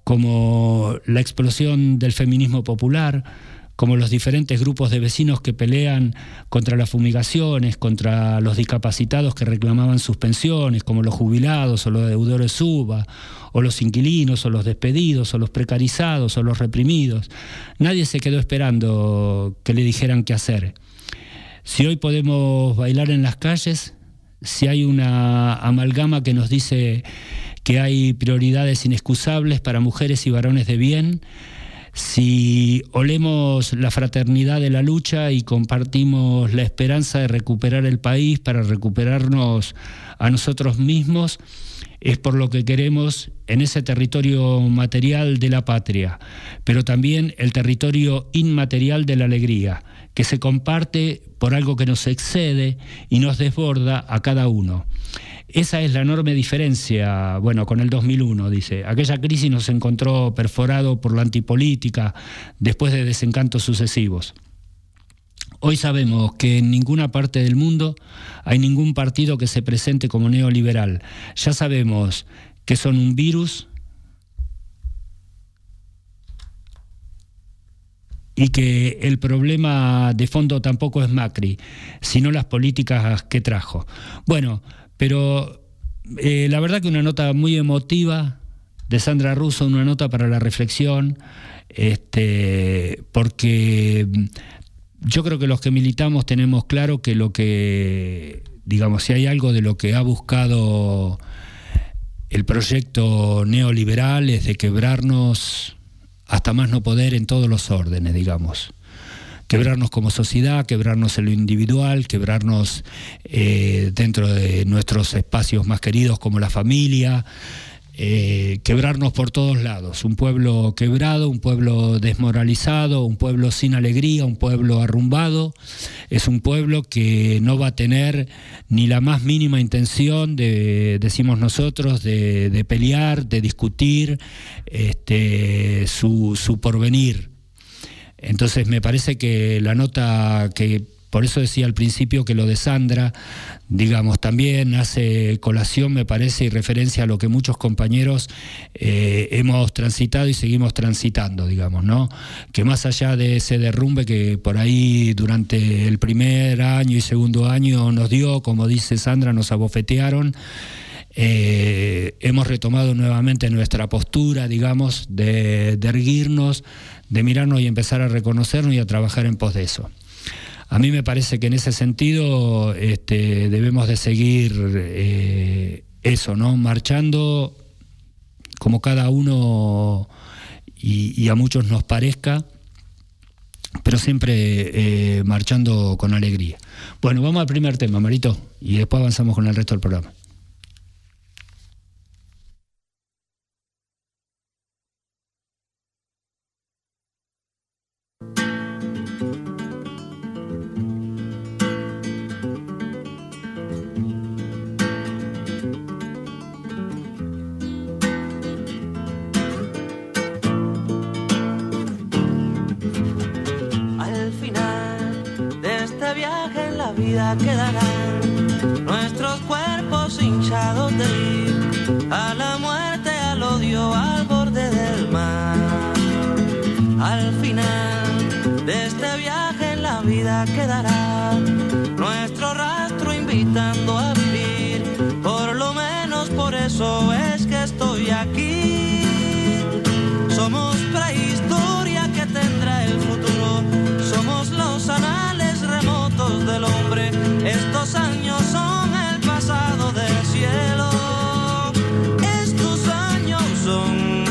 como la explosión del feminismo popular, como los diferentes grupos de vecinos que pelean contra las fumigaciones, contra los discapacitados que reclamaban sus pensiones, como los jubilados o los deudores suba, o los inquilinos o los despedidos o los precarizados o los reprimidos. Nadie se quedó esperando que le dijeran qué hacer. Si hoy podemos bailar en las calles, si hay una amalgama que nos dice que hay prioridades inexcusables para mujeres y varones de bien, si olemos la fraternidad de la lucha y compartimos la esperanza de recuperar el país para recuperarnos a nosotros mismos, es por lo que queremos en ese territorio material de la patria, pero también el territorio inmaterial de la alegría, que se comparte por algo que nos excede y nos desborda a cada uno. Esa es la enorme diferencia, bueno, con el 2001, dice. Aquella crisis nos encontró perforado por la antipolítica después de desencantos sucesivos. Hoy sabemos que en ninguna parte del mundo hay ningún partido que se presente como neoliberal. Ya sabemos que son un virus y que el problema de fondo tampoco es Macri, sino las políticas que trajo. Bueno, pero eh, la verdad que una nota muy emotiva de Sandra Russo, una nota para la reflexión, este, porque yo creo que los que militamos tenemos claro que lo que, digamos, si hay algo de lo que ha buscado el proyecto neoliberal es de quebrarnos hasta más no poder en todos los órdenes, digamos quebrarnos como sociedad, quebrarnos en lo individual, quebrarnos eh, dentro de nuestros espacios más queridos como la familia, eh, quebrarnos por todos lados. Un pueblo quebrado, un pueblo desmoralizado, un pueblo sin alegría, un pueblo arrumbado. Es un pueblo que no va a tener ni la más mínima intención de, decimos nosotros, de, pelear, de discutir este, su, su porvenir. Entonces me parece que la nota que por eso decía al principio que lo de Sandra, digamos, también hace colación, me parece, y referencia a lo que muchos compañeros eh, hemos transitado y seguimos transitando, digamos, ¿no? Que más allá de ese derrumbe que por ahí durante el primer año y segundo año nos dio, como dice Sandra, nos abofetearon. Eh, hemos retomado nuevamente nuestra postura, digamos, de, de erguirnos, de mirarnos y empezar a reconocernos y a trabajar en pos de eso. A mí me parece que en ese sentido este, debemos de seguir eh, eso, ¿no? Marchando como cada uno y, a muchos nos parezca, pero siempre eh, marchando con alegría. Bueno, vamos al primer tema, Marito, y después avanzamos con el resto del programa. Quedarán nuestros cuerpos hinchados de ir a la muerte, al odio, al borde del mar. Al final de este viaje en la vida quedará nuestro rastro invitando a vivir. Por lo menos por eso es que estoy aquí. Somos prehistoria que tendrá el futuro. Somos los anales remotos del hombre estos años son el pasado del cielo. Estos años son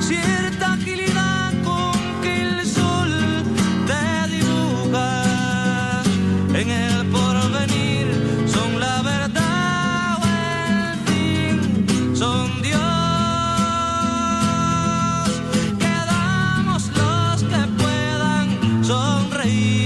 cierta agilidad con que el sol te dibuja en el porvenir. Son la verdad o el fin. Son Dios. Sonreír.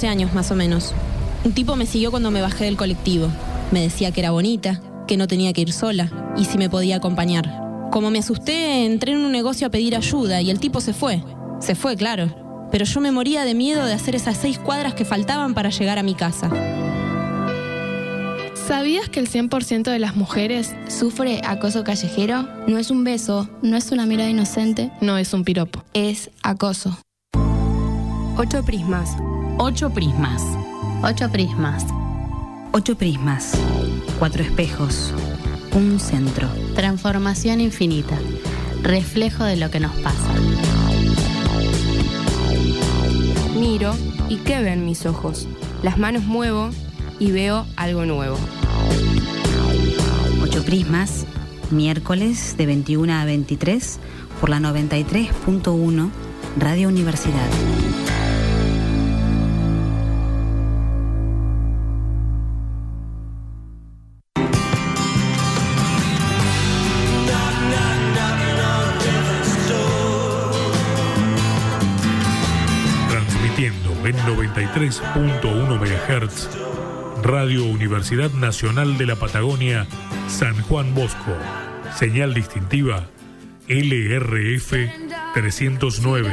14 años más o menos. Un tipo me siguió cuando me bajé del colectivo. Me decía que era bonita, que no tenía que ir sola y si me podía acompañar. Como me asusté, entré en un negocio a pedir ayuda y el tipo se fue. Se fue, claro. Pero yo me moría de miedo de hacer esas seis cuadras que faltaban para llegar a mi casa. ¿Sabías que el 100% de las mujeres sufre acoso callejero? No es un beso, no es una mirada inocente, no es un piropo, es acoso. Ocho prismas Ocho prismas. Ocho prismas. Ocho prismas. Cuatro espejos. Un centro. Transformación infinita. Reflejo de lo que nos pasa. Miro y ¿qué ven mis ojos? Las manos muevo y veo algo nuevo. Ocho Prismas, miércoles de 21 a 23 por la 93.1 Radio Universidad. 93.1 MHz Radio Universidad Nacional de la Patagonia, San Juan Bosco. Señal distintiva LRF 309,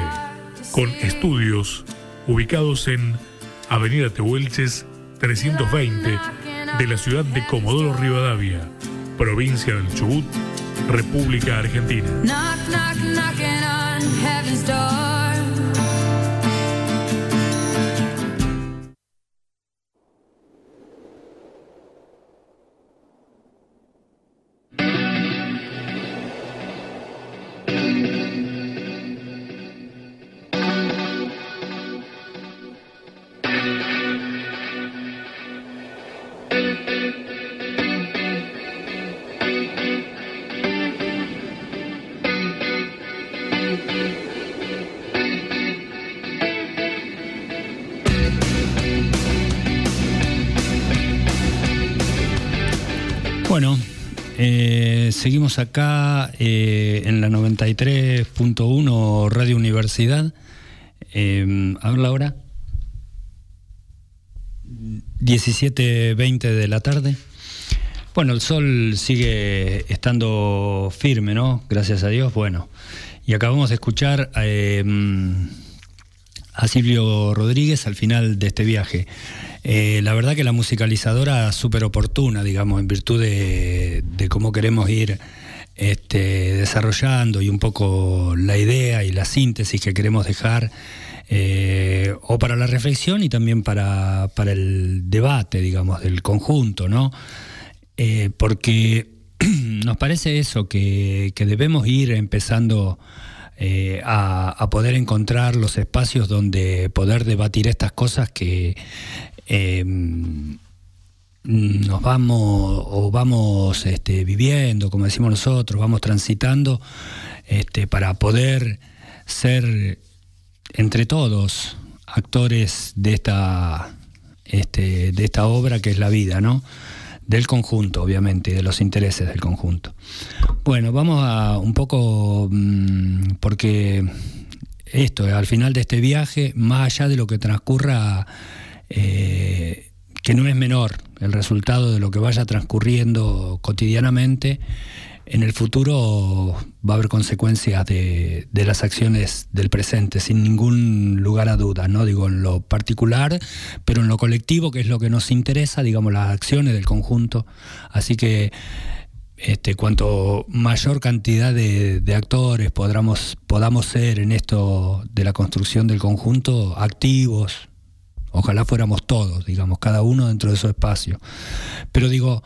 con estudios ubicados en Avenida Tehuelches 320 de la ciudad de Comodoro Rivadavia, provincia del Chubut, República Argentina. Bueno, acá eh, en la 93.1 Radio Universidad. Eh, ¿Habla ahora? 17.20 de la tarde. Bueno, el sol sigue estando firme, ¿no? Gracias a Dios. Bueno, y acabamos de escuchar eh, a Silvio Rodríguez al final de este viaje. Eh, la verdad que la musicalizadora súper oportuna, digamos, en virtud de cómo queremos ir este, desarrollando y un poco la idea y la síntesis que queremos dejar, eh, o para la reflexión y también para, para el debate, digamos, del conjunto, ¿no? Eh, porque nos parece eso, que, que debemos ir empezando eh, a, a, poder encontrar los espacios donde poder debatir estas cosas que nos vamos o vamos este, viviendo, como decimos nosotros, vamos transitando este, para poder ser entre todos actores de esta, este, de esta obra que es la vida, ¿no? Del conjunto, obviamente, de los intereses del conjunto. Bueno, vamos a un poco, mmm, porque esto, al final de este viaje, más allá de lo que transcurra eh, que no es menor el resultado de lo que vaya transcurriendo cotidianamente, en el futuro va a haber consecuencias de, de, las acciones del presente, sin ningún lugar a duda, ¿no? Digo, en lo particular, pero en lo colectivo, que es lo que nos interesa, digamos, las acciones del conjunto. Así que este, cuanto mayor cantidad de, de actores podamos, podamos ser en esto de la construcción del conjunto, activos, Ojalá fuéramos todos, digamos, cada uno dentro de su espacio. Pero digo,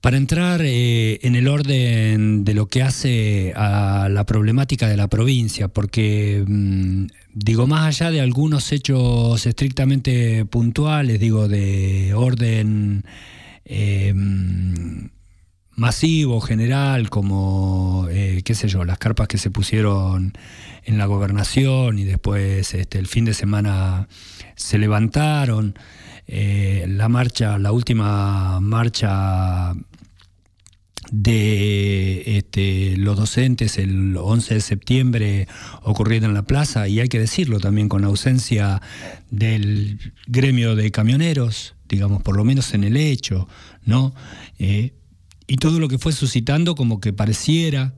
para entrar eh, en el orden de lo que hace a la problemática de la provincia, porque mmm, digo, más allá de algunos hechos estrictamente puntuales, digo, de orden eh, masivo, general, como, eh, qué sé yo, las carpas que se pusieron en la gobernación y después este, el fin de semana se levantaron. Eh, la marcha, la última marcha de este, los docentes el 11 de septiembre ocurriendo en la plaza y hay que decirlo también con ausencia del gremio de camioneros, digamos, por lo menos en el hecho, ¿no? Eh, y todo lo que fue suscitando como que pareciera,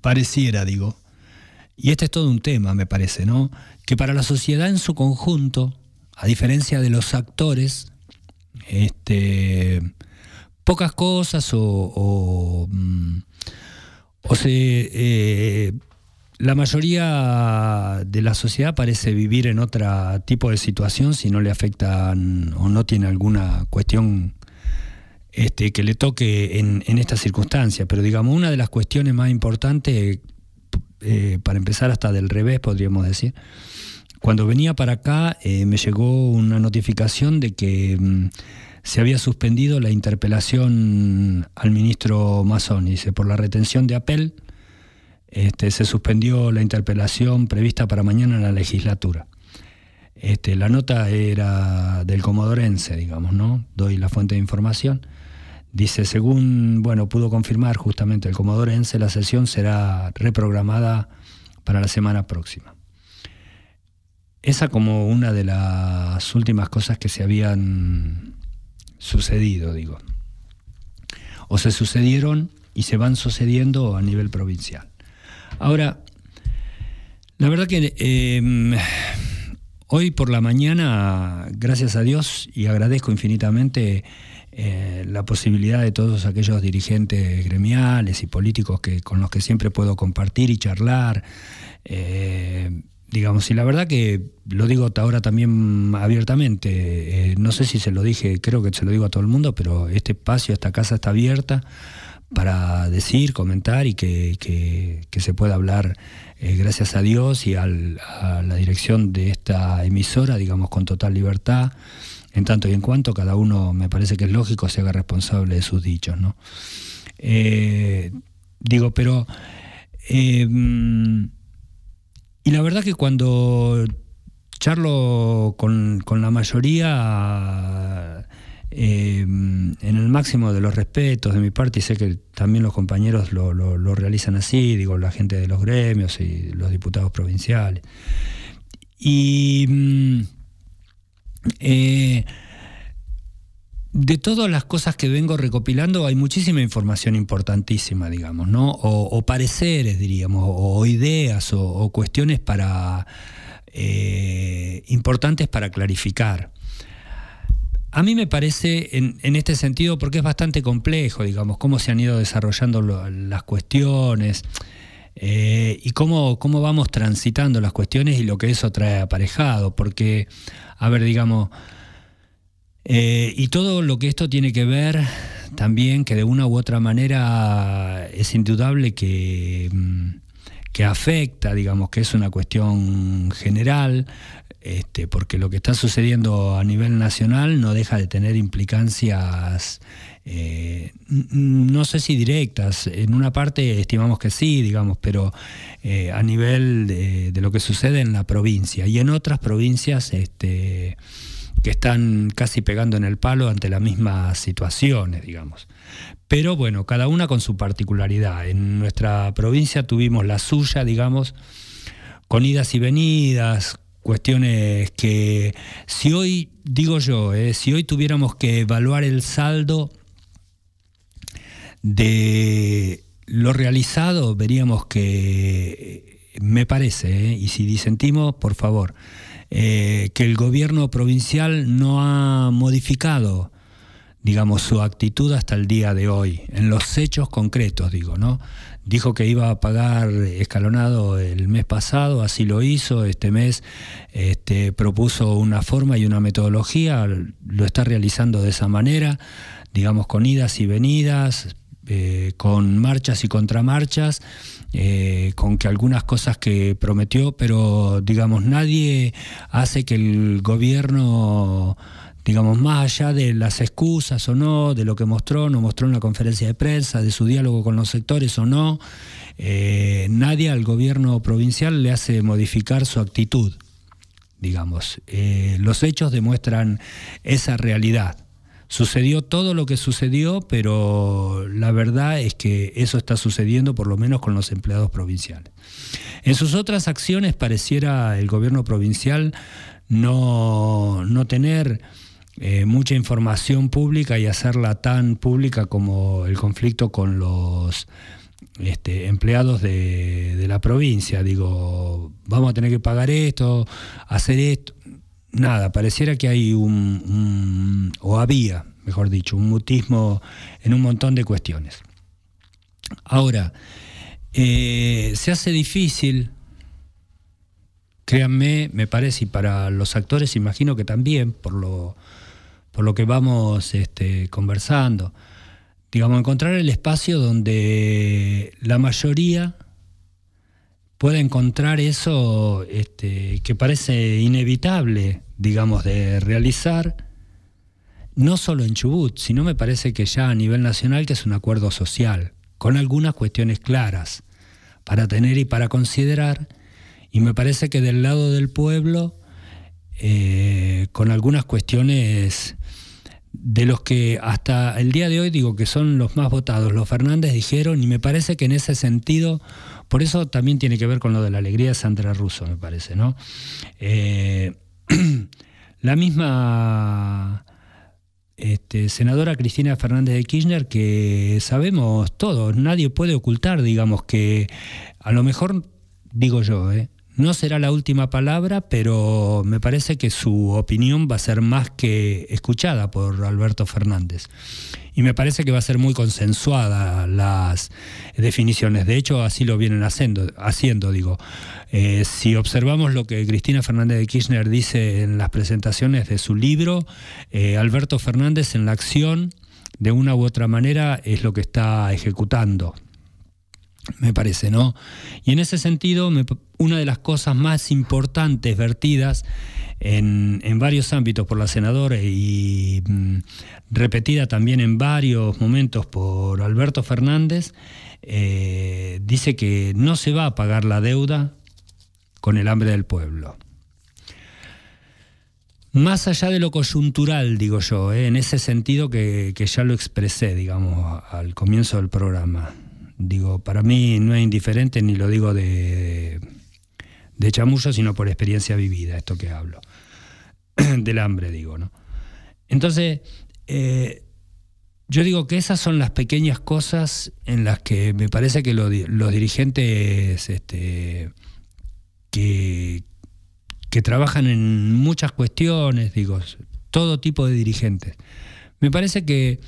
pareciera, digo, y este es todo un tema, me parece, ¿no? Que para la sociedad en su conjunto, a diferencia de los actores, este, pocas cosas o, o, mm, se, eh, la mayoría de la sociedad parece vivir en otro tipo de situación si no le afectan o no tiene alguna cuestión este, que le toque en, en esta circunstancia. Pero digamos, una de las cuestiones más importantes eh, para empezar hasta del revés, podríamos decir. Cuando venía para acá eh, me llegó una notificación de que mm, se había suspendido la interpelación al ministro Mazzoni. Dice, por la retención de Apel, este, se suspendió la interpelación prevista para mañana en la legislatura. Este, la nota era del comodorense, digamos, ¿no? Doy la fuente de información. Dice, según, bueno, pudo confirmar justamente el comodorense, la sesión será reprogramada para la semana próxima. Esa como una de las últimas cosas que se habían sucedido, digo. O se sucedieron y se van sucediendo a nivel provincial. Ahora, la verdad que em, hoy por la mañana, gracias a Dios y agradezco infinitamente eh, la posibilidad de todos aquellos dirigentes gremiales y políticos que, con los que siempre puedo compartir y charlar. Eh, digamos, y la verdad que lo digo ahora también abiertamente, eh, no sé si se lo dije, creo que se lo digo a todo el mundo, pero este espacio, esta casa está abierta para decir, comentar y que, se pueda hablar, gracias a Dios y a la dirección de esta emisora, digamos, con total libertad, en tanto y en cuanto cada uno, me parece que es lógico, se haga responsable de sus dichos, ¿no? Eh, digo, pero... Y la verdad que cuando charlo con, la mayoría, eh, en el máximo de los respetos de mi parte, y sé que también los compañeros lo, realizan así, digo, la gente de los gremios y los diputados provinciales. Y mm, eh, de todas las cosas que vengo recopilando hay muchísima información importantísima, digamos, ¿no? O, pareceres, diríamos, o, ideas, o, cuestiones para eh, importantes para clarificar. A mí me parece, en, este sentido, porque es bastante complejo, digamos, cómo se han ido desarrollando las cuestiones eh, y cómo, cómo vamos transitando las cuestiones y lo que eso trae aparejado. Porque, a ver, digamos, eh, y todo lo que esto tiene que ver también, que de una u otra manera es indudable que, mm, que afecta, digamos, que es una cuestión general, este, porque lo que está sucediendo a nivel nacional no deja de tener implicancias, eh, no sé si directas, en una parte estimamos que sí, digamos, pero eh, a nivel de, lo que sucede en la provincia y en otras provincias, este, que están casi pegando en el palo ante las mismas situaciones, digamos. Pero bueno, cada una con su particularidad. En nuestra provincia tuvimos la suya, digamos, con idas y venidas, cuestiones que si hoy, digo yo, eh, si hoy tuviéramos que evaluar el saldo de lo realizado, veríamos que, me parece, eh, y si disentimos, por favor, eh, que el gobierno provincial no ha modificado, digamos, su actitud hasta el día de hoy, en los hechos concretos, digo, ¿no? Dijo que iba a pagar escalonado el mes pasado, así lo hizo, este mes este, propuso una forma y una metodología, lo está realizando de esa manera, digamos, con idas y venidas, eh, con marchas y contramarchas, eh, con que algunas cosas que prometió, pero digamos, nadie hace que el gobierno, digamos, más allá de las excusas o no, de lo que mostró, no mostró en la conferencia de prensa, de su diálogo con los sectores o no, eh, nadie al gobierno provincial le hace modificar su actitud, digamos. los hechos demuestran esa realidad. Sucedió todo lo que sucedió, pero la verdad es que eso está sucediendo por lo menos con los empleados provinciales. En sus otras acciones pareciera el gobierno provincial no, tener eh, mucha información pública y hacerla tan pública como el conflicto con los este, empleados de, la provincia. Digo, vamos a tener que pagar esto, hacer esto nada, pareciera que hay un, o había, mejor dicho, un mutismo en un montón de cuestiones. Ahora, eh, se hace difícil, créanme, me parece, y para los actores imagino que también, por lo, por lo que vamos este, conversando, digamos, encontrar el espacio donde la mayoría pueda encontrar eso este, que parece inevitable digamos, de realizar no solo en Chubut, sino me parece que ya a nivel nacional que es un acuerdo social, con algunas cuestiones claras para tener y para considerar, y me parece que del lado del pueblo, eh, con algunas cuestiones de los que hasta el día de hoy digo que son los más votados, los Fernández dijeron, y me parece que en ese sentido, por eso también tiene que ver con lo de la alegría de Sandra Russo, me parece, ¿no? Eh, la misma este, senadora Cristina Fernández de Kirchner, que sabemos todos, nadie puede ocultar, digamos, que a lo mejor, digo yo, ¿eh? No será la última palabra, pero me parece que su opinión va a ser más que escuchada por Alberto Fernández. Y me parece que va a ser muy consensuada las definiciones. De hecho, así lo vienen haciendo, haciendo digo. Eh, si observamos lo que Cristina Fernández de Kirchner dice en las presentaciones de su libro, eh, Alberto Fernández en la acción, de una u otra manera, es lo que está ejecutando me parece, ¿no? Y en ese sentido, una de las cosas más importantes vertidas en, varios ámbitos por la senadora y mm, repetida también en varios momentos por Alberto Fernández, eh, dice que no se va a pagar la deuda con el hambre del pueblo. Más allá de lo coyuntural, digo yo, ¿eh? en ese sentido que, que ya lo expresé, digamos, al comienzo del programa Digo, para mí no es indiferente ni lo digo de, de sino por experiencia vivida, esto que hablo. Del hambre, digo, ¿no? Entonces, eh, yo digo que esas son las pequeñas cosas en las que me parece que los dirigentes este, que, que trabajan en muchas cuestiones, digo, todo tipo de dirigentes, me parece que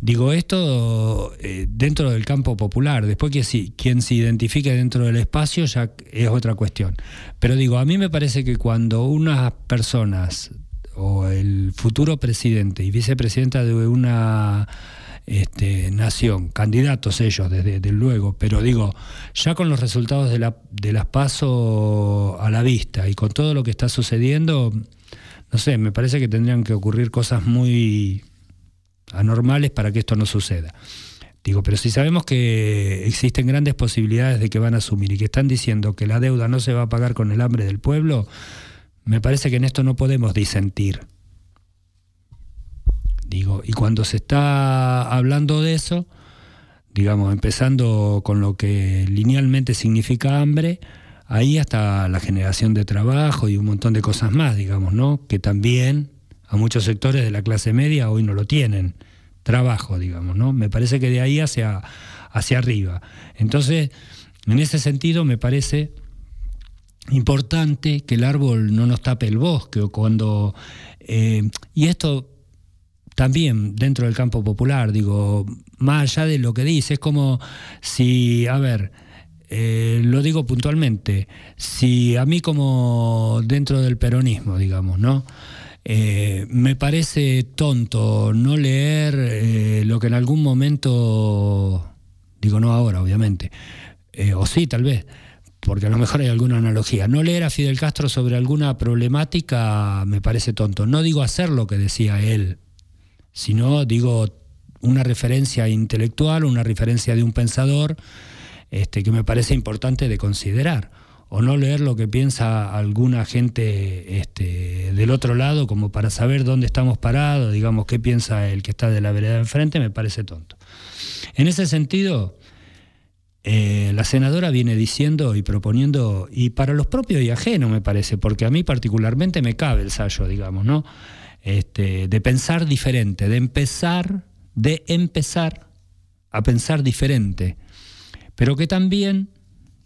Digo esto eh, dentro del campo popular, después que si, quien se identifique dentro del espacio ya es otra cuestión. Pero digo, a mí me parece que cuando unas personas o el futuro presidente y vicepresidenta de una este, nación, candidatos ellos desde, luego, pero digo, ya con los resultados de, la, de las pasos a la vista y con todo lo que está sucediendo, no sé, me parece que tendrían que ocurrir cosas muy anormales para que esto no suceda. Digo, pero si sabemos que existen grandes posibilidades de que van a asumir y que están diciendo que la deuda no se va a pagar con el hambre del pueblo, me parece que en esto no podemos disentir. Digo, y cuando se está hablando de eso, digamos, empezando con lo que linealmente significa hambre, ahí hasta la generación de trabajo y un montón de cosas más, digamos, ¿no? Que también a muchos sectores de la clase media hoy no lo tienen, trabajo, digamos, ¿no? Me parece que de ahí hacia, hacia arriba. Entonces, en ese sentido me parece importante que el árbol no nos tape el bosque o cuando... Eh, y esto también dentro del campo popular, digo, más allá de lo que dice, es como si, a ver, eh, lo digo puntualmente, si a mí como dentro del peronismo, digamos, ¿no? Eh, me parece tonto no leer eh, lo que en algún momento, digo no ahora obviamente, eh, o sí tal vez, porque a lo mejor hay alguna analogía, no leer a Fidel Castro sobre alguna problemática me parece tonto. No digo hacer lo que decía él, sino digo una referencia intelectual, una referencia de un pensador este, que me parece importante de considerar o no leer lo que piensa alguna gente este, del otro lado como para saber dónde estamos parados, digamos, qué piensa el que está de la vereda enfrente, me parece tonto. En ese sentido, eh, la senadora viene diciendo y proponiendo, y para los propios y ajenos me parece, porque a mí particularmente me cabe el sallo, digamos, ¿no? Este, de pensar diferente, de empezar, de empezar a pensar diferente, pero que también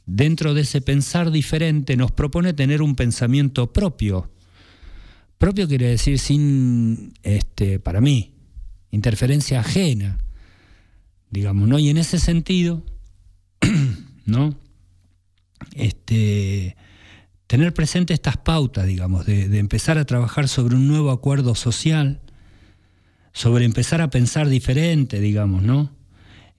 dentro de ese pensar diferente nos propone tener un pensamiento propio. Propio quiere decir sin, este, para mí, interferencia ajena, digamos, ¿no? Y en ese sentido, ¿no? Este, tener presente estas pautas, digamos, de, empezar a trabajar sobre un nuevo acuerdo social, sobre empezar a pensar diferente, digamos, ¿no?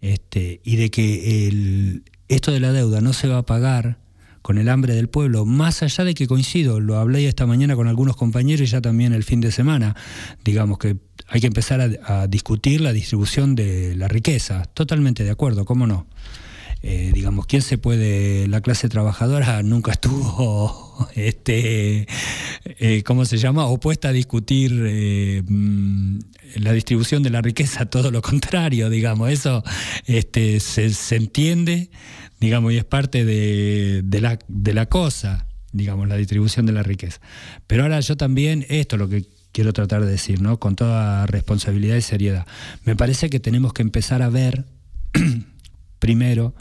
Este, y de que el, esto de la deuda no se va a pagar con el hambre del pueblo, más allá de que coincido, lo hablé esta mañana con algunos compañeros y ya también el fin de semana, digamos que hay que empezar a, discutir la distribución de la riqueza, totalmente de acuerdo, ¿cómo no? Eh, digamos, ¿quién se puede, la clase trabajadora nunca estuvo, este, eh, ¿cómo se llama?, opuesta a discutir eh, mm, la distribución de la riqueza, todo lo contrario, digamos, eso este, se, se entiende digamos, y es parte de, la, de la cosa, digamos, la distribución de la riqueza. Pero ahora yo también, esto es lo que quiero tratar de decir, ¿no? Con toda responsabilidad y seriedad. Me parece que tenemos que empezar a ver, primero,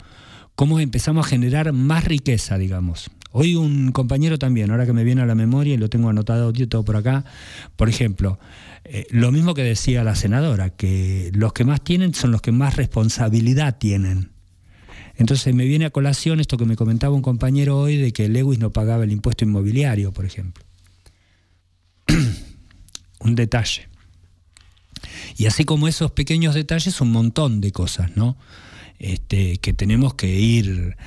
cómo empezamos a generar más riqueza, digamos. Hoy un compañero también, ahora que me viene a la memoria y lo tengo anotado todo por acá, por ejemplo, eh, lo mismo que decía la senadora, que los que más tienen son los que más responsabilidad tienen. Entonces me viene a colación esto que me comentaba un compañero hoy de que Lewis no pagaba el impuesto inmobiliario, por ejemplo. un detalle. Y así como esos pequeños detalles, un montón de cosas, ¿no? Este, que tenemos que ir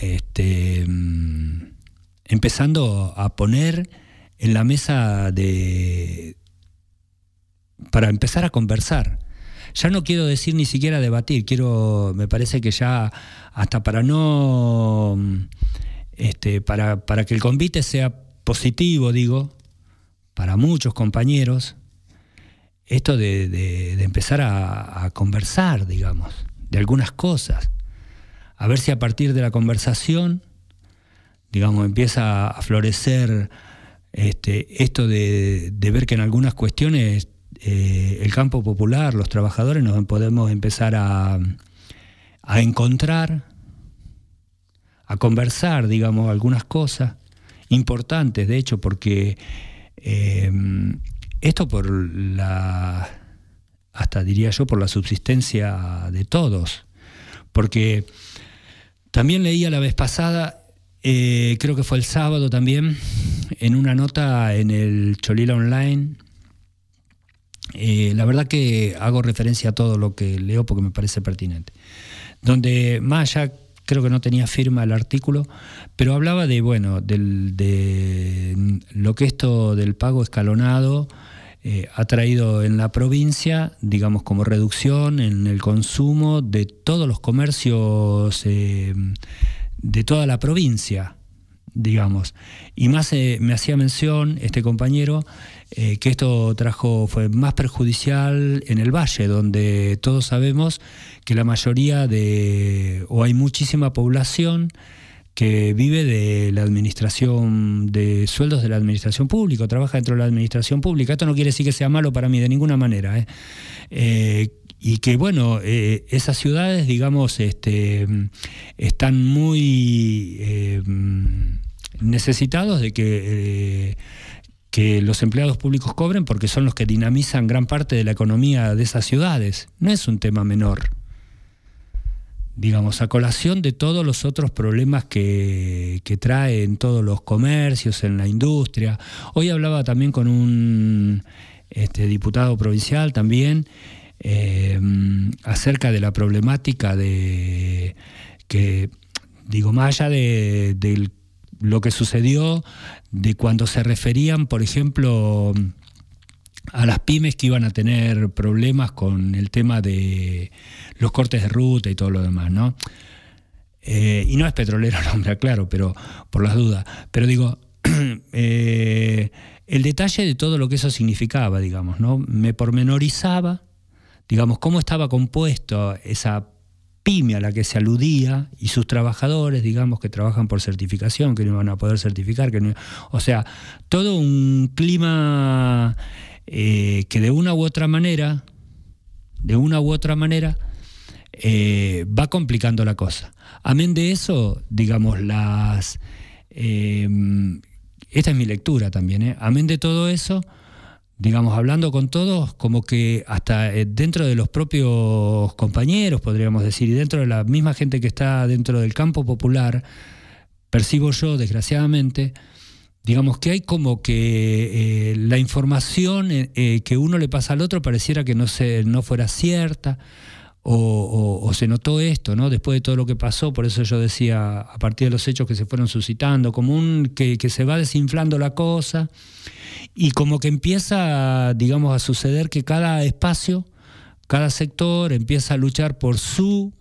este, mm, empezando a poner en la mesa de para empezar a conversar ya no quiero decir ni siquiera debatir, quiero, me parece que ya hasta para no, este, para, para que el convite sea positivo, digo, para muchos compañeros, esto de, empezar a, conversar, digamos, de algunas cosas, a ver si a partir de la conversación, digamos, empieza a florecer este, esto de, de ver que en algunas cuestiones eh, el campo popular, los trabajadores, nos podemos empezar a, a encontrar, a conversar, digamos, algunas cosas importantes, de hecho, porque eh, esto por la, hasta diría yo, por la subsistencia de todos, porque también leía la vez pasada, eh, creo que fue el sábado también, en una nota en el Cholila Online, eh, la verdad que hago referencia a todo lo que leo porque me parece pertinente. Donde más allá creo que no tenía firma el artículo, pero hablaba de, bueno, de lo que esto del pago escalonado eh, ha traído en la provincia, digamos, como reducción en el consumo de todos los comercios eh, de toda la provincia, digamos. Y más me hacía mención este compañero eh, que esto trajo, fue más perjudicial en el valle, donde todos sabemos que la mayoría de, o hay muchísima población que vive de la administración, de sueldos de la administración pública, trabaja dentro de la administración pública. Esto no quiere decir que sea malo para mí de ninguna manera. ¿eh? Eh, y que bueno, esas ciudades, digamos, este, están muy necesitados de que que los empleados públicos cobren porque son los que dinamizan gran parte de la economía de esas ciudades. No es un tema menor. Digamos, a colación de todos los otros problemas que, que traen todos los comercios, en la industria. Hoy hablaba también con un este, diputado provincial también eh, acerca de la problemática de que, digo, más allá de, del lo que sucedió de cuando se referían, por ejemplo, a las pymes que iban a tener problemas con el tema de los cortes de ruta y todo lo demás, ¿no? Eh, y no es petrolero el hombre, claro, pero por las dudas. Pero digo, eh, el detalle de todo lo que eso significaba, digamos, ¿no? Me pormenorizaba, digamos, cómo estaba compuesto esa pyme a la que se aludía y sus trabajadores, digamos, que trabajan por certificación, que no van a poder certificar, que o sea, todo un clima eh, que de una u otra manera, de una u otra manera, eh, va complicando la cosa. Amén de eso, digamos, las... Eh, esta es mi lectura también, amén de todo eso, digamos, hablando con todos, como que hasta eh, dentro de los propios compañeros, podríamos decir, y dentro de la misma gente que está dentro del campo popular, percibo yo, desgraciadamente, digamos que hay como que eh, la información eh, que uno le pasa al otro pareciera que no, se, no fuera cierta, o, se notó esto, ¿no? Después de todo lo que pasó, por eso yo decía, a partir de los hechos que se fueron suscitando, como un que, se va desinflando la cosa y como que empieza, digamos, a suceder que cada espacio, cada sector empieza a luchar por su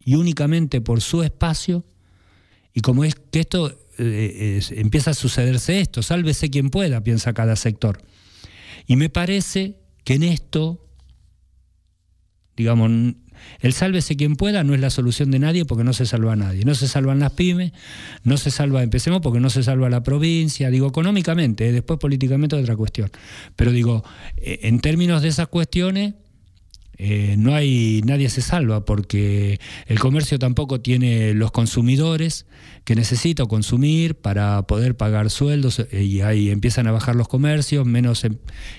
y únicamente por su espacio, y como es que esto eh, empieza a sucederse esto, sálvese quien pueda, piensa cada sector. Y me parece que en esto Digamos, el sálvese quien pueda no es la solución de nadie porque no se salva a nadie. No se salvan las pymes, no se salva, empecemos porque no se salva la provincia, digo económicamente, ¿eh? después políticamente es otra cuestión. Pero digo, eh, en términos de esas cuestiones, eh, no hay, nadie se salva porque el comercio tampoco tiene los consumidores que necesita consumir para poder pagar sueldos y ahí empiezan a bajar los comercios, menos... Em,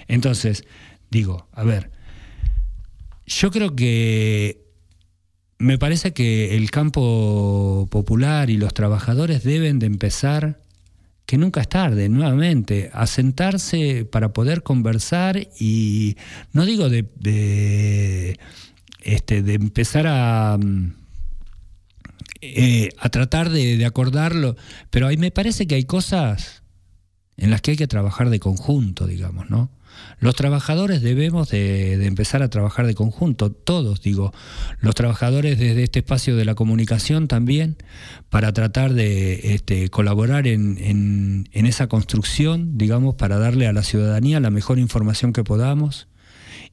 entonces, digo, a ver, yo creo que me parece que el campo popular y los trabajadores deben de empezar, que nunca es tarde, nuevamente, a sentarse para poder conversar y no digo de, este, de empezar a, eh, a tratar de, de acordarlo, pero ahí me parece que hay cosas en las que hay que trabajar de conjunto, digamos, ¿no? Los trabajadores debemos de, empezar a trabajar de conjunto, todos digo, los trabajadores desde este espacio de la comunicación también, para tratar de este, colaborar en, esa construcción, digamos, para darle a la ciudadanía la mejor información que podamos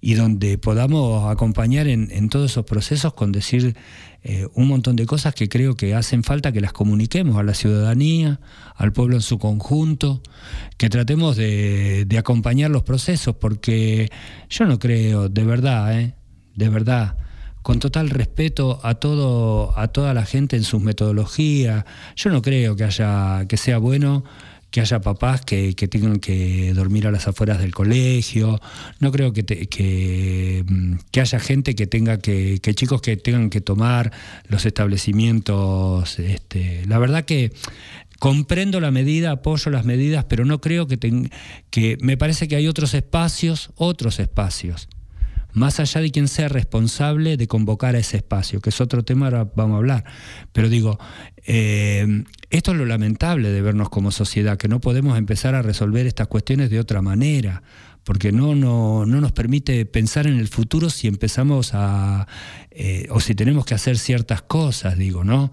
y donde podamos acompañar en, todos esos procesos con decir eh, un montón de cosas que creo que hacen falta que las comuniquemos a la ciudadanía, al pueblo en su conjunto, que tratemos de, acompañar los procesos, porque yo no creo, de verdad, eh, de verdad, con total respeto a todo, a toda la gente en sus metodologías, yo no creo que haya, que sea bueno que haya papás que, tengan que dormir a las afueras del colegio, no creo que, mm, que, haya gente que tenga que, que chicos que tengan que tomar los establecimientos. Este, la verdad que comprendo la medida, apoyo las medidas, pero no creo que, que me parece que hay otros espacios, otros espacios más allá de quien sea responsable de convocar a ese espacio, que es otro tema, ahora vamos a hablar. Pero digo, eh, esto es lo lamentable de vernos como sociedad, que no podemos empezar a resolver estas cuestiones de otra manera, porque no, no, no nos permite pensar en el futuro si empezamos a, eh, o si tenemos que hacer ciertas cosas, digo, ¿no?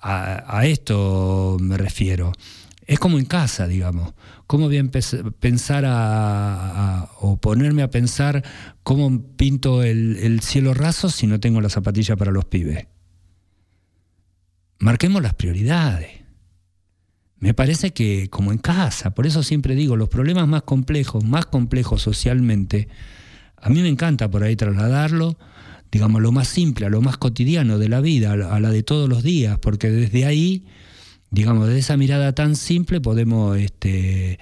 A, a esto me refiero. Es como en casa, digamos. ¿Cómo voy a pensar a, o ponerme a pensar cómo pinto el, cielo raso si no tengo la zapatilla para los pibes? Marquemos las prioridades. Me parece que como en casa, por eso siempre digo, los problemas más complejos, más complejos socialmente, a mí me encanta por ahí trasladarlo, digamos, lo más simple, a lo más cotidiano de la vida, a la de todos los días, porque desde ahí digamos, de esa mirada tan simple podemos este,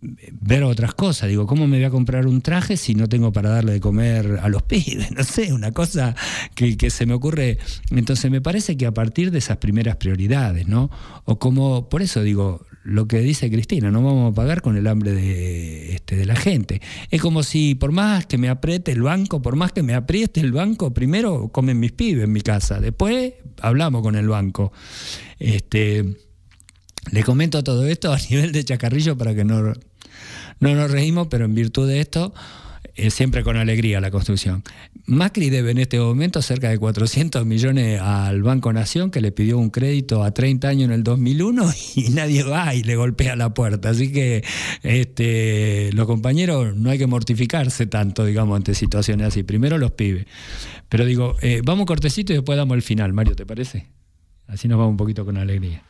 ver otras cosas. Digo, ¿cómo me voy a comprar un traje si no tengo para darle de comer a los pibes? No sé, una cosa que, que, se me ocurre. Entonces me parece que a partir de esas primeras prioridades, ¿no? O como, por eso digo, lo que dice Cristina, no vamos a pagar con el hambre de, este, de la gente. Es como si por más que me apriete el banco, por más que me apriete el banco, primero comen mis pibes en mi casa, después hablamos con el banco. Este, le comento todo esto a nivel de chacarrillo para que no, no nos reímos, pero en virtud de esto, eh, siempre con alegría la construcción. Macri debe en este momento cerca de 400 millones al Banco Nación, que le pidió un crédito a 30 años en el 2001 y nadie va y le golpea la puerta. Así que este, los compañeros no hay que mortificarse tanto, digamos, ante situaciones así. Primero los pibes. Pero digo, eh, vamos cortecito y después damos el final, Mario, ¿te parece? Así nos vamos un poquito con alegría.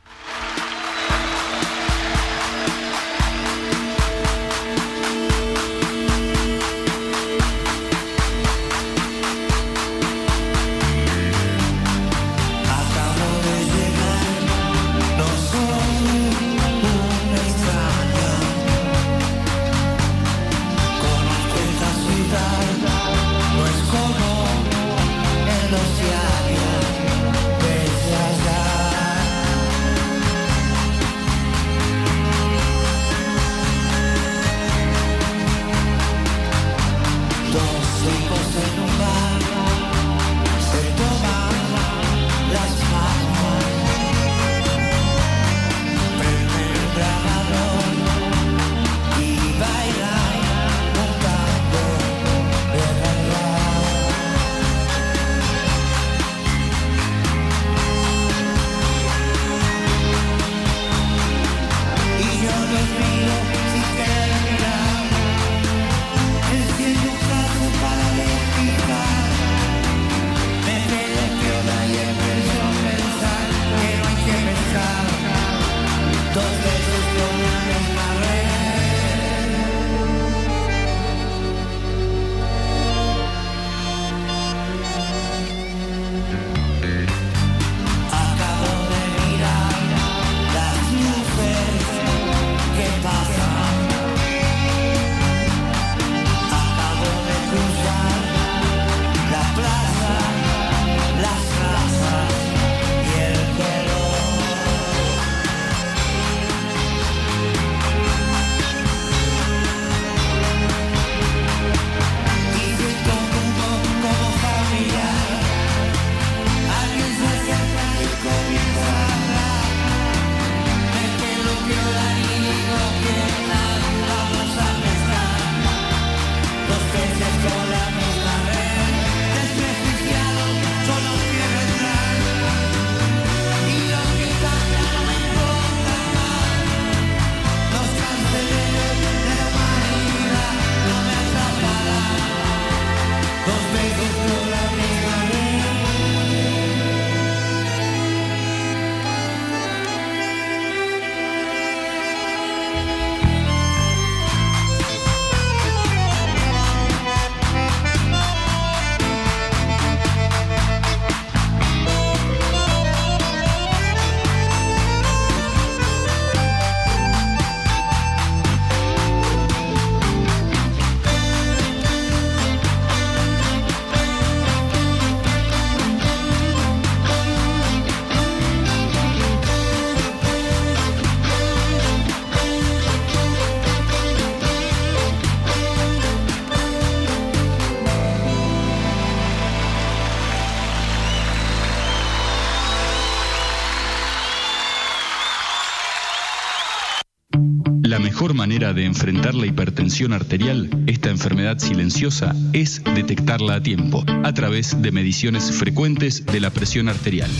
La hipertensión arterial, esta enfermedad silenciosa, es detectarla a tiempo, a través de mediciones frecuentes de la presión arterial.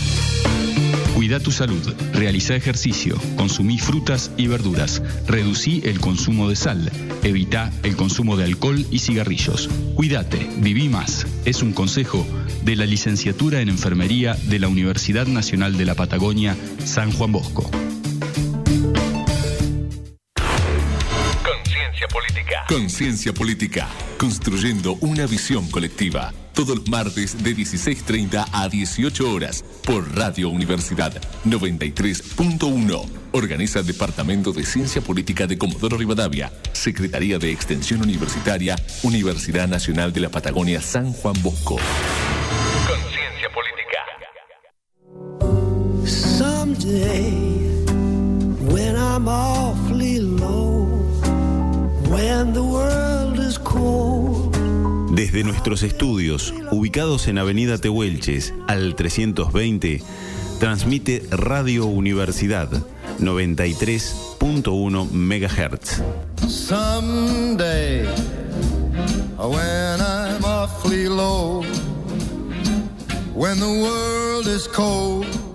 Cuida tu salud, realiza ejercicio, consumí frutas y verduras, reducí el consumo de sal, evita el consumo de alcohol y cigarrillos. Cuídate, viví más. Es un consejo de la licenciatura en enfermería de la Universidad Nacional de la Patagonia, San Juan Bosco. Conciencia política. Construyendo una visión colectiva todos los martes de 16.30 a 18 horas por Radio Universidad 93.1. Organiza Departamento de Ciencia Política de Comodoro Rivadavia, Secretaría de Extensión Universitaria, Universidad Nacional de la Patagonia San Juan Bosco. Conciencia Política. Someday, when I'm awfully Desde nuestros estudios, ubicados en Avenida Tehuelches, al 320, transmite Radio Universidad 93.1 MHz. Someday, when I'm awfully low, when the world is cold.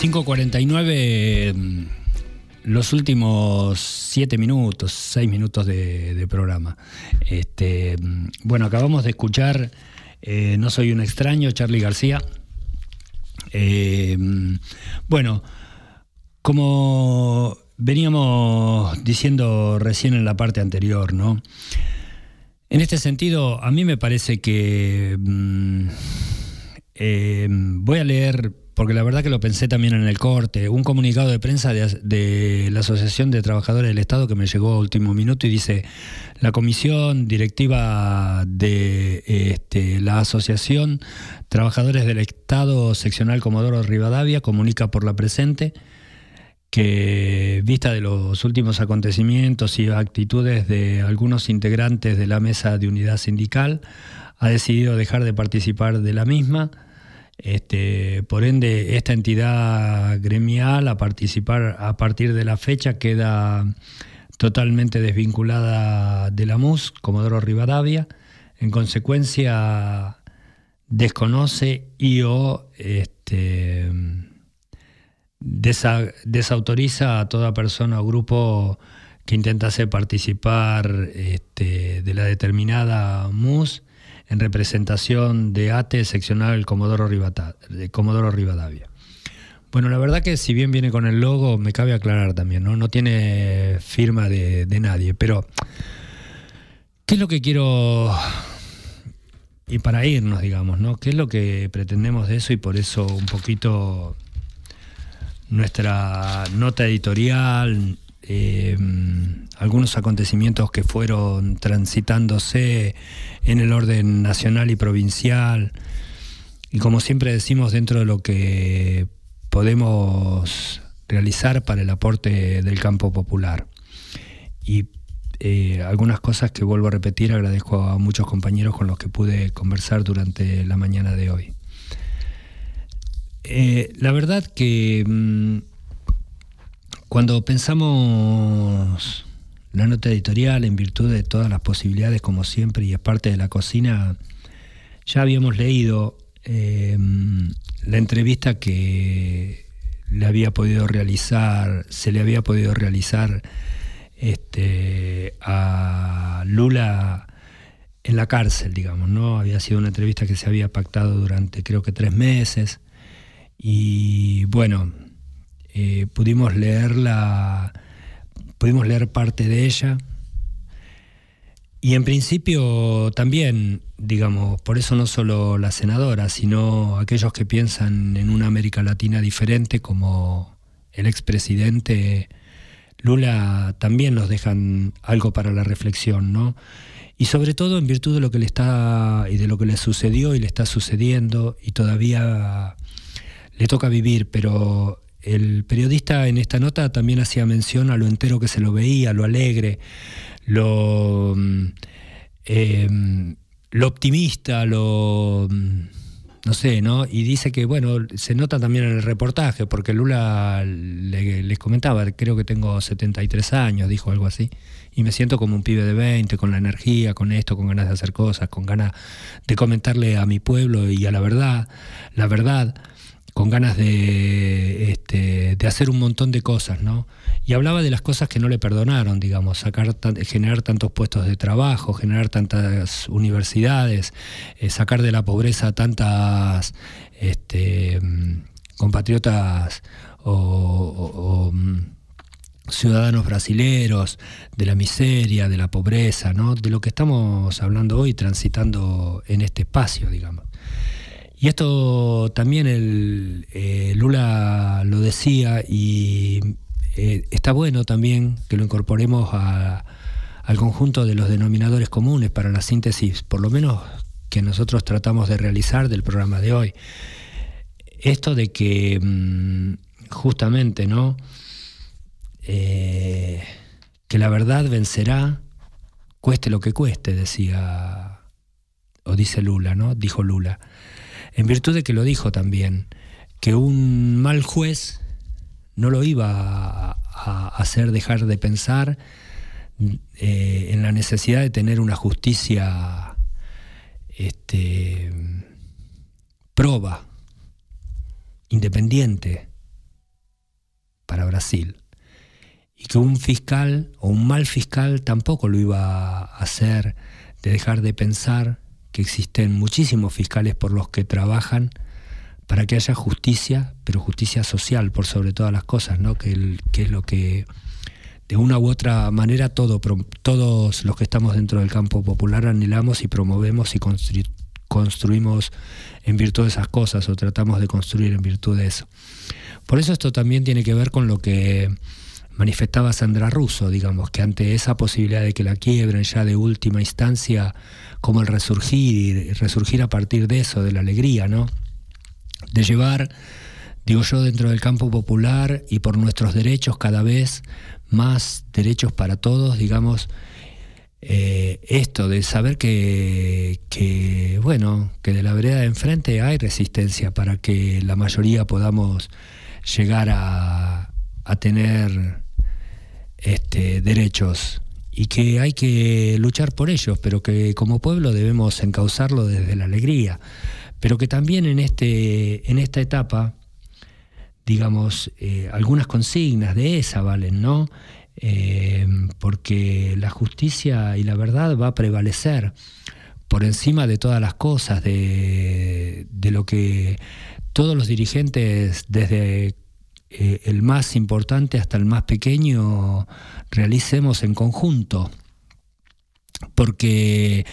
5.49, mm, los últimos 7 minutos, 6 minutos de, programa. Este, mm, bueno, acabamos de escuchar eh, No soy un extraño, Charlie García. Eh, mm, bueno, como veníamos diciendo recién en la parte anterior, ¿no? En este sentido, a mí me parece que eh, voy a leer, porque la verdad que lo pensé también en el corte, un comunicado de prensa de, la Asociación de Trabajadores del Estado que me llegó a último minuto y dice, la comisión directiva de este, la Asociación Trabajadores del Estado Seccional Comodoro Rivadavia comunica por la presente que, vista de los últimos acontecimientos y actitudes de algunos integrantes de la mesa de unidad sindical, ha decidido dejar de participar de la misma este, por ende, esta entidad gremial a participar a partir de la fecha queda totalmente desvinculada de la MUS, Comodoro Rivadavia. En consecuencia, desconoce y o este, desautoriza a toda persona o grupo que intentase participar este, de la determinada MUS en representación de ATE seccional Comodoro, de Comodoro Rivadavia. Bueno, la verdad que si bien viene con el logo, me cabe aclarar también, ¿no? No tiene firma de, nadie, pero ¿qué es lo que quiero y para irnos, digamos, ¿no? ¿Qué es lo que pretendemos de eso y por eso un poquito nuestra nota editorial, eh, algunos acontecimientos que fueron transitándose en el orden nacional y provincial. Y como siempre decimos, dentro de lo que podemos realizar para el aporte del campo popular. Y eh, algunas cosas que vuelvo a repetir, agradezco a muchos compañeros con los que pude conversar durante la mañana de hoy. Eh, la verdad que mm, cuando pensamos la nota editorial, en virtud de todas las posibilidades, como siempre, y es parte de la cocina, ya habíamos leído em, la entrevista que le había podido realizar, se le había podido realizar este, a Lula en la cárcel, digamos, ¿no? Había sido una entrevista que se había pactado durante creo que tres meses. Y bueno, eh, pudimos leerla pudimos leer parte de ella y en principio también, digamos, por eso no solo la senadora, sino aquellos que piensan en una América Latina diferente, como el expresidente Lula, también nos dejan algo para la reflexión, ¿no? Y sobre todo en virtud de lo que le está y de lo que le sucedió y le está sucediendo y todavía le toca vivir, pero el periodista en esta nota también hacía mención a lo entero que se lo veía, lo alegre, lo, em, lo optimista, lo mm, no sé, ¿no? Y dice que, bueno, se nota también en el reportaje, porque Lula les comentaba, creo que tengo 73 años, dijo algo así, y me siento como un pibe de 20, con la energía, con esto, con ganas de hacer cosas, con ganas de comentarle a mi pueblo y a la verdad, la verdad con ganas de, este, de hacer un montón de cosas, ¿no? Y hablaba de las cosas que no le perdonaron, digamos, sacar generar tantos puestos de trabajo, generar tantas universidades, eh, sacar de la pobreza tantas este, compatriotas o, mm, ciudadanos brasileros, de la miseria, de la pobreza, ¿no? De lo que estamos hablando hoy, transitando en este espacio, digamos. Y esto también el, eh, Lula lo decía y eh, está bueno también que lo incorporemos al conjunto de los denominadores comunes para la síntesis, por lo menos que nosotros tratamos de realizar del programa de hoy. Esto de que mm, justamente, ¿no? Eh, que la verdad vencerá, cueste lo que cueste, decía, o dice Lula, ¿no? Dijo Lula en virtud de que lo dijo también, que un mal juez no lo iba a, hacer dejar de pensar eh, en la necesidad de tener una justicia este, proba, independiente para Brasil. Y que un fiscal o un mal fiscal tampoco lo iba a hacer de dejar de pensar que existen muchísimos fiscales por los que trabajan para que haya justicia, pero justicia social por sobre todas las cosas, ¿no? que, es lo que de una u otra manera todo, todos los que estamos dentro del campo popular anhelamos y promovemos y construimos en virtud de esas cosas o tratamos de construir en virtud de eso. Por eso esto también tiene que ver con lo que manifestaba Sandra Russo, digamos, que ante esa posibilidad de que la quiebren ya de última instancia como el resurgir resurgir a partir de eso, de la alegría, ¿no? De llevar, digo yo, dentro del campo popular y por nuestros derechos cada vez más derechos para todos, digamos, eh, esto de saber que, que, bueno, que de la vereda de enfrente hay resistencia para que la mayoría podamos llegar a tener este, derechos y que hay que luchar por ellos, pero que como pueblo debemos encauzarlo desde la alegría, pero que también en, este, en esta etapa, digamos, eh, algunas consignas de esa valen, ¿no? Eh, porque la justicia y la verdad va a prevalecer por encima de todas las cosas, de, de lo que todos los dirigentes desde eh, el más importante hasta el más pequeño realicemos en conjunto, porque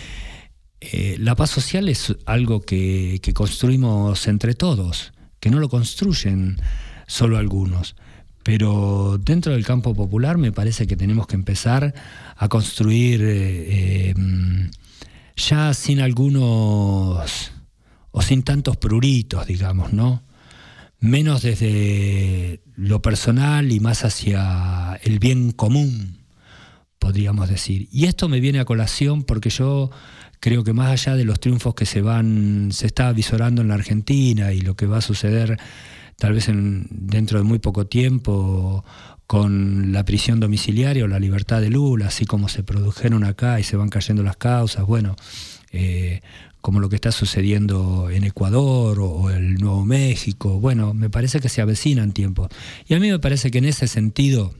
eh, la paz social es algo que, construimos entre todos, que no lo construyen solo algunos. Pero dentro del campo popular me parece que tenemos que empezar a construir eh, em, ya sin algunos o sin tantos pruritos, digamos, ¿no? Menos desde lo personal y más hacia el bien común, podríamos decir. Y esto me viene a colación porque yo creo que más allá de los triunfos que se van, se está visorando en la Argentina y lo que va a suceder tal vez en, dentro de muy poco tiempo con la prisión domiciliaria o la libertad de Lula, así como se produjeron acá y se van cayendo las causas, bueno, eh, como lo que está sucediendo en Ecuador o, el Nuevo México. Bueno, me parece que se avecinan tiempos. Y a mí me parece que en ese sentido,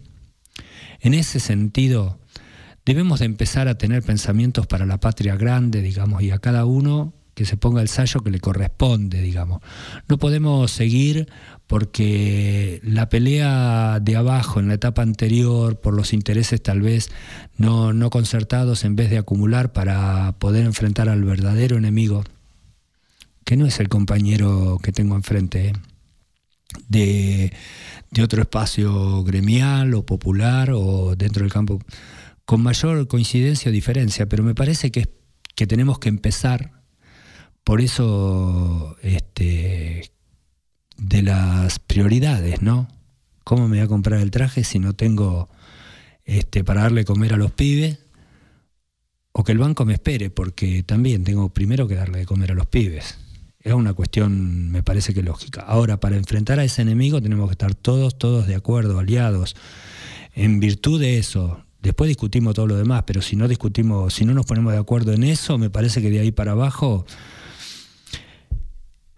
en ese sentido, debemos de empezar a tener pensamientos para la patria grande, digamos, y a cada uno que se ponga el sallo que le corresponde, digamos. No podemos seguir porque la pelea de abajo en la etapa anterior, por los intereses tal vez no, no concertados, en vez de acumular para poder enfrentar al verdadero enemigo, que no es el compañero que tengo enfrente, ¿eh? de, de otro espacio gremial o popular o dentro del campo, con mayor coincidencia o diferencia, pero me parece que, que tenemos que empezar por eso este, de las prioridades, ¿no? ¿Cómo me voy a comprar el traje si no tengo este, para darle comer a los pibes? O que el banco me espere, porque también tengo primero que darle de comer a los pibes. Es una cuestión, me parece que lógica. Ahora, para enfrentar a ese enemigo tenemos que estar todos, todos de acuerdo, aliados. En virtud de eso, después discutimos todo lo demás, pero si no discutimos, si no nos ponemos de acuerdo en eso, me parece que de ahí para abajo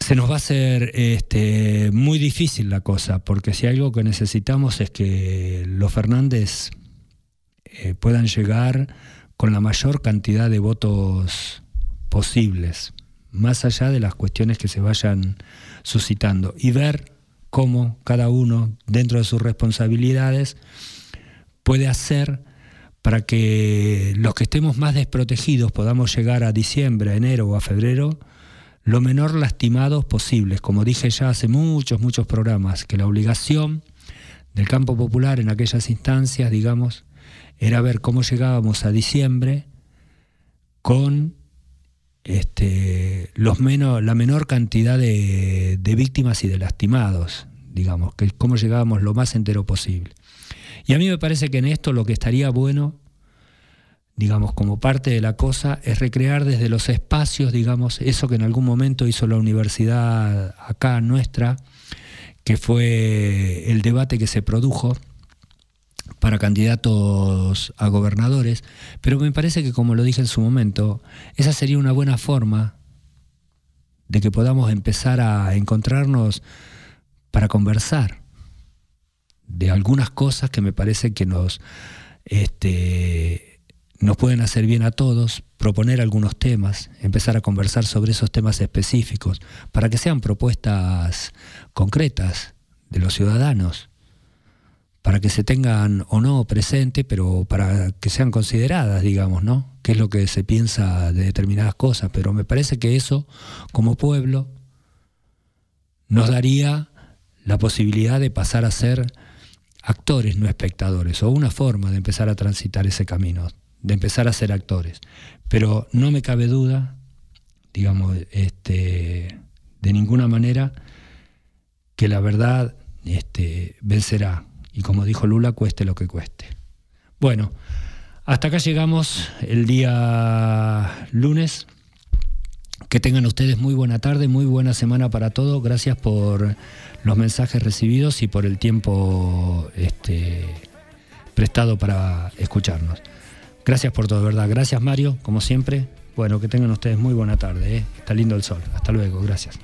se nos va a hacer este, muy difícil la cosa, porque si algo que necesitamos es que los Fernández eh, puedan llegar con la mayor cantidad de votos posibles, más allá de las cuestiones que se vayan suscitando, y ver cómo cada uno, dentro de sus responsabilidades, puede hacer para que los que estemos más desprotegidos podamos llegar a diciembre, a enero o a febrero lo menor lastimados posibles. Como dije ya hace muchos, muchos programas, que la obligación del campo popular en aquellas instancias, digamos, era ver cómo llegábamos a diciembre con este, los menos, la menor cantidad de, de víctimas y de lastimados, digamos, que cómo llegábamos lo más entero posible. Y a mí me parece que en esto lo que estaría bueno digamos, como parte de la cosa, es recrear desde los espacios, digamos, eso que en algún momento hizo la universidad acá nuestra, que fue el debate que se produjo para candidatos a gobernadores, pero me parece que, como lo dije en su momento, esa sería una buena forma de que podamos empezar a encontrarnos para conversar de algunas cosas que me parece que nos este, nos pueden hacer bien a todos, proponer algunos temas, empezar a conversar sobre esos temas específicos, para que sean propuestas concretas de los ciudadanos, para que se tengan o no presente, pero para que sean consideradas, digamos, ¿no? ¿Qué es lo que se piensa de determinadas cosas? Pero me parece que eso, como pueblo, nos daría la posibilidad de pasar a ser actores, no espectadores, o una forma de empezar a transitar ese camino de empezar a ser actores. Pero no me cabe duda, digamos, este, de ninguna manera, que la verdad este, vencerá. Y como dijo Lula, cueste lo que cueste. Bueno, hasta acá llegamos el día lunes. Que tengan ustedes muy buena tarde, muy buena semana para todos. Gracias por los mensajes recibidos y por el tiempo este, prestado para escucharnos. Gracias por todo, ¿verdad? Gracias Mario, como siempre. Bueno, que tengan ustedes muy buena tarde. ¿eh? Está lindo el sol. Hasta luego, gracias.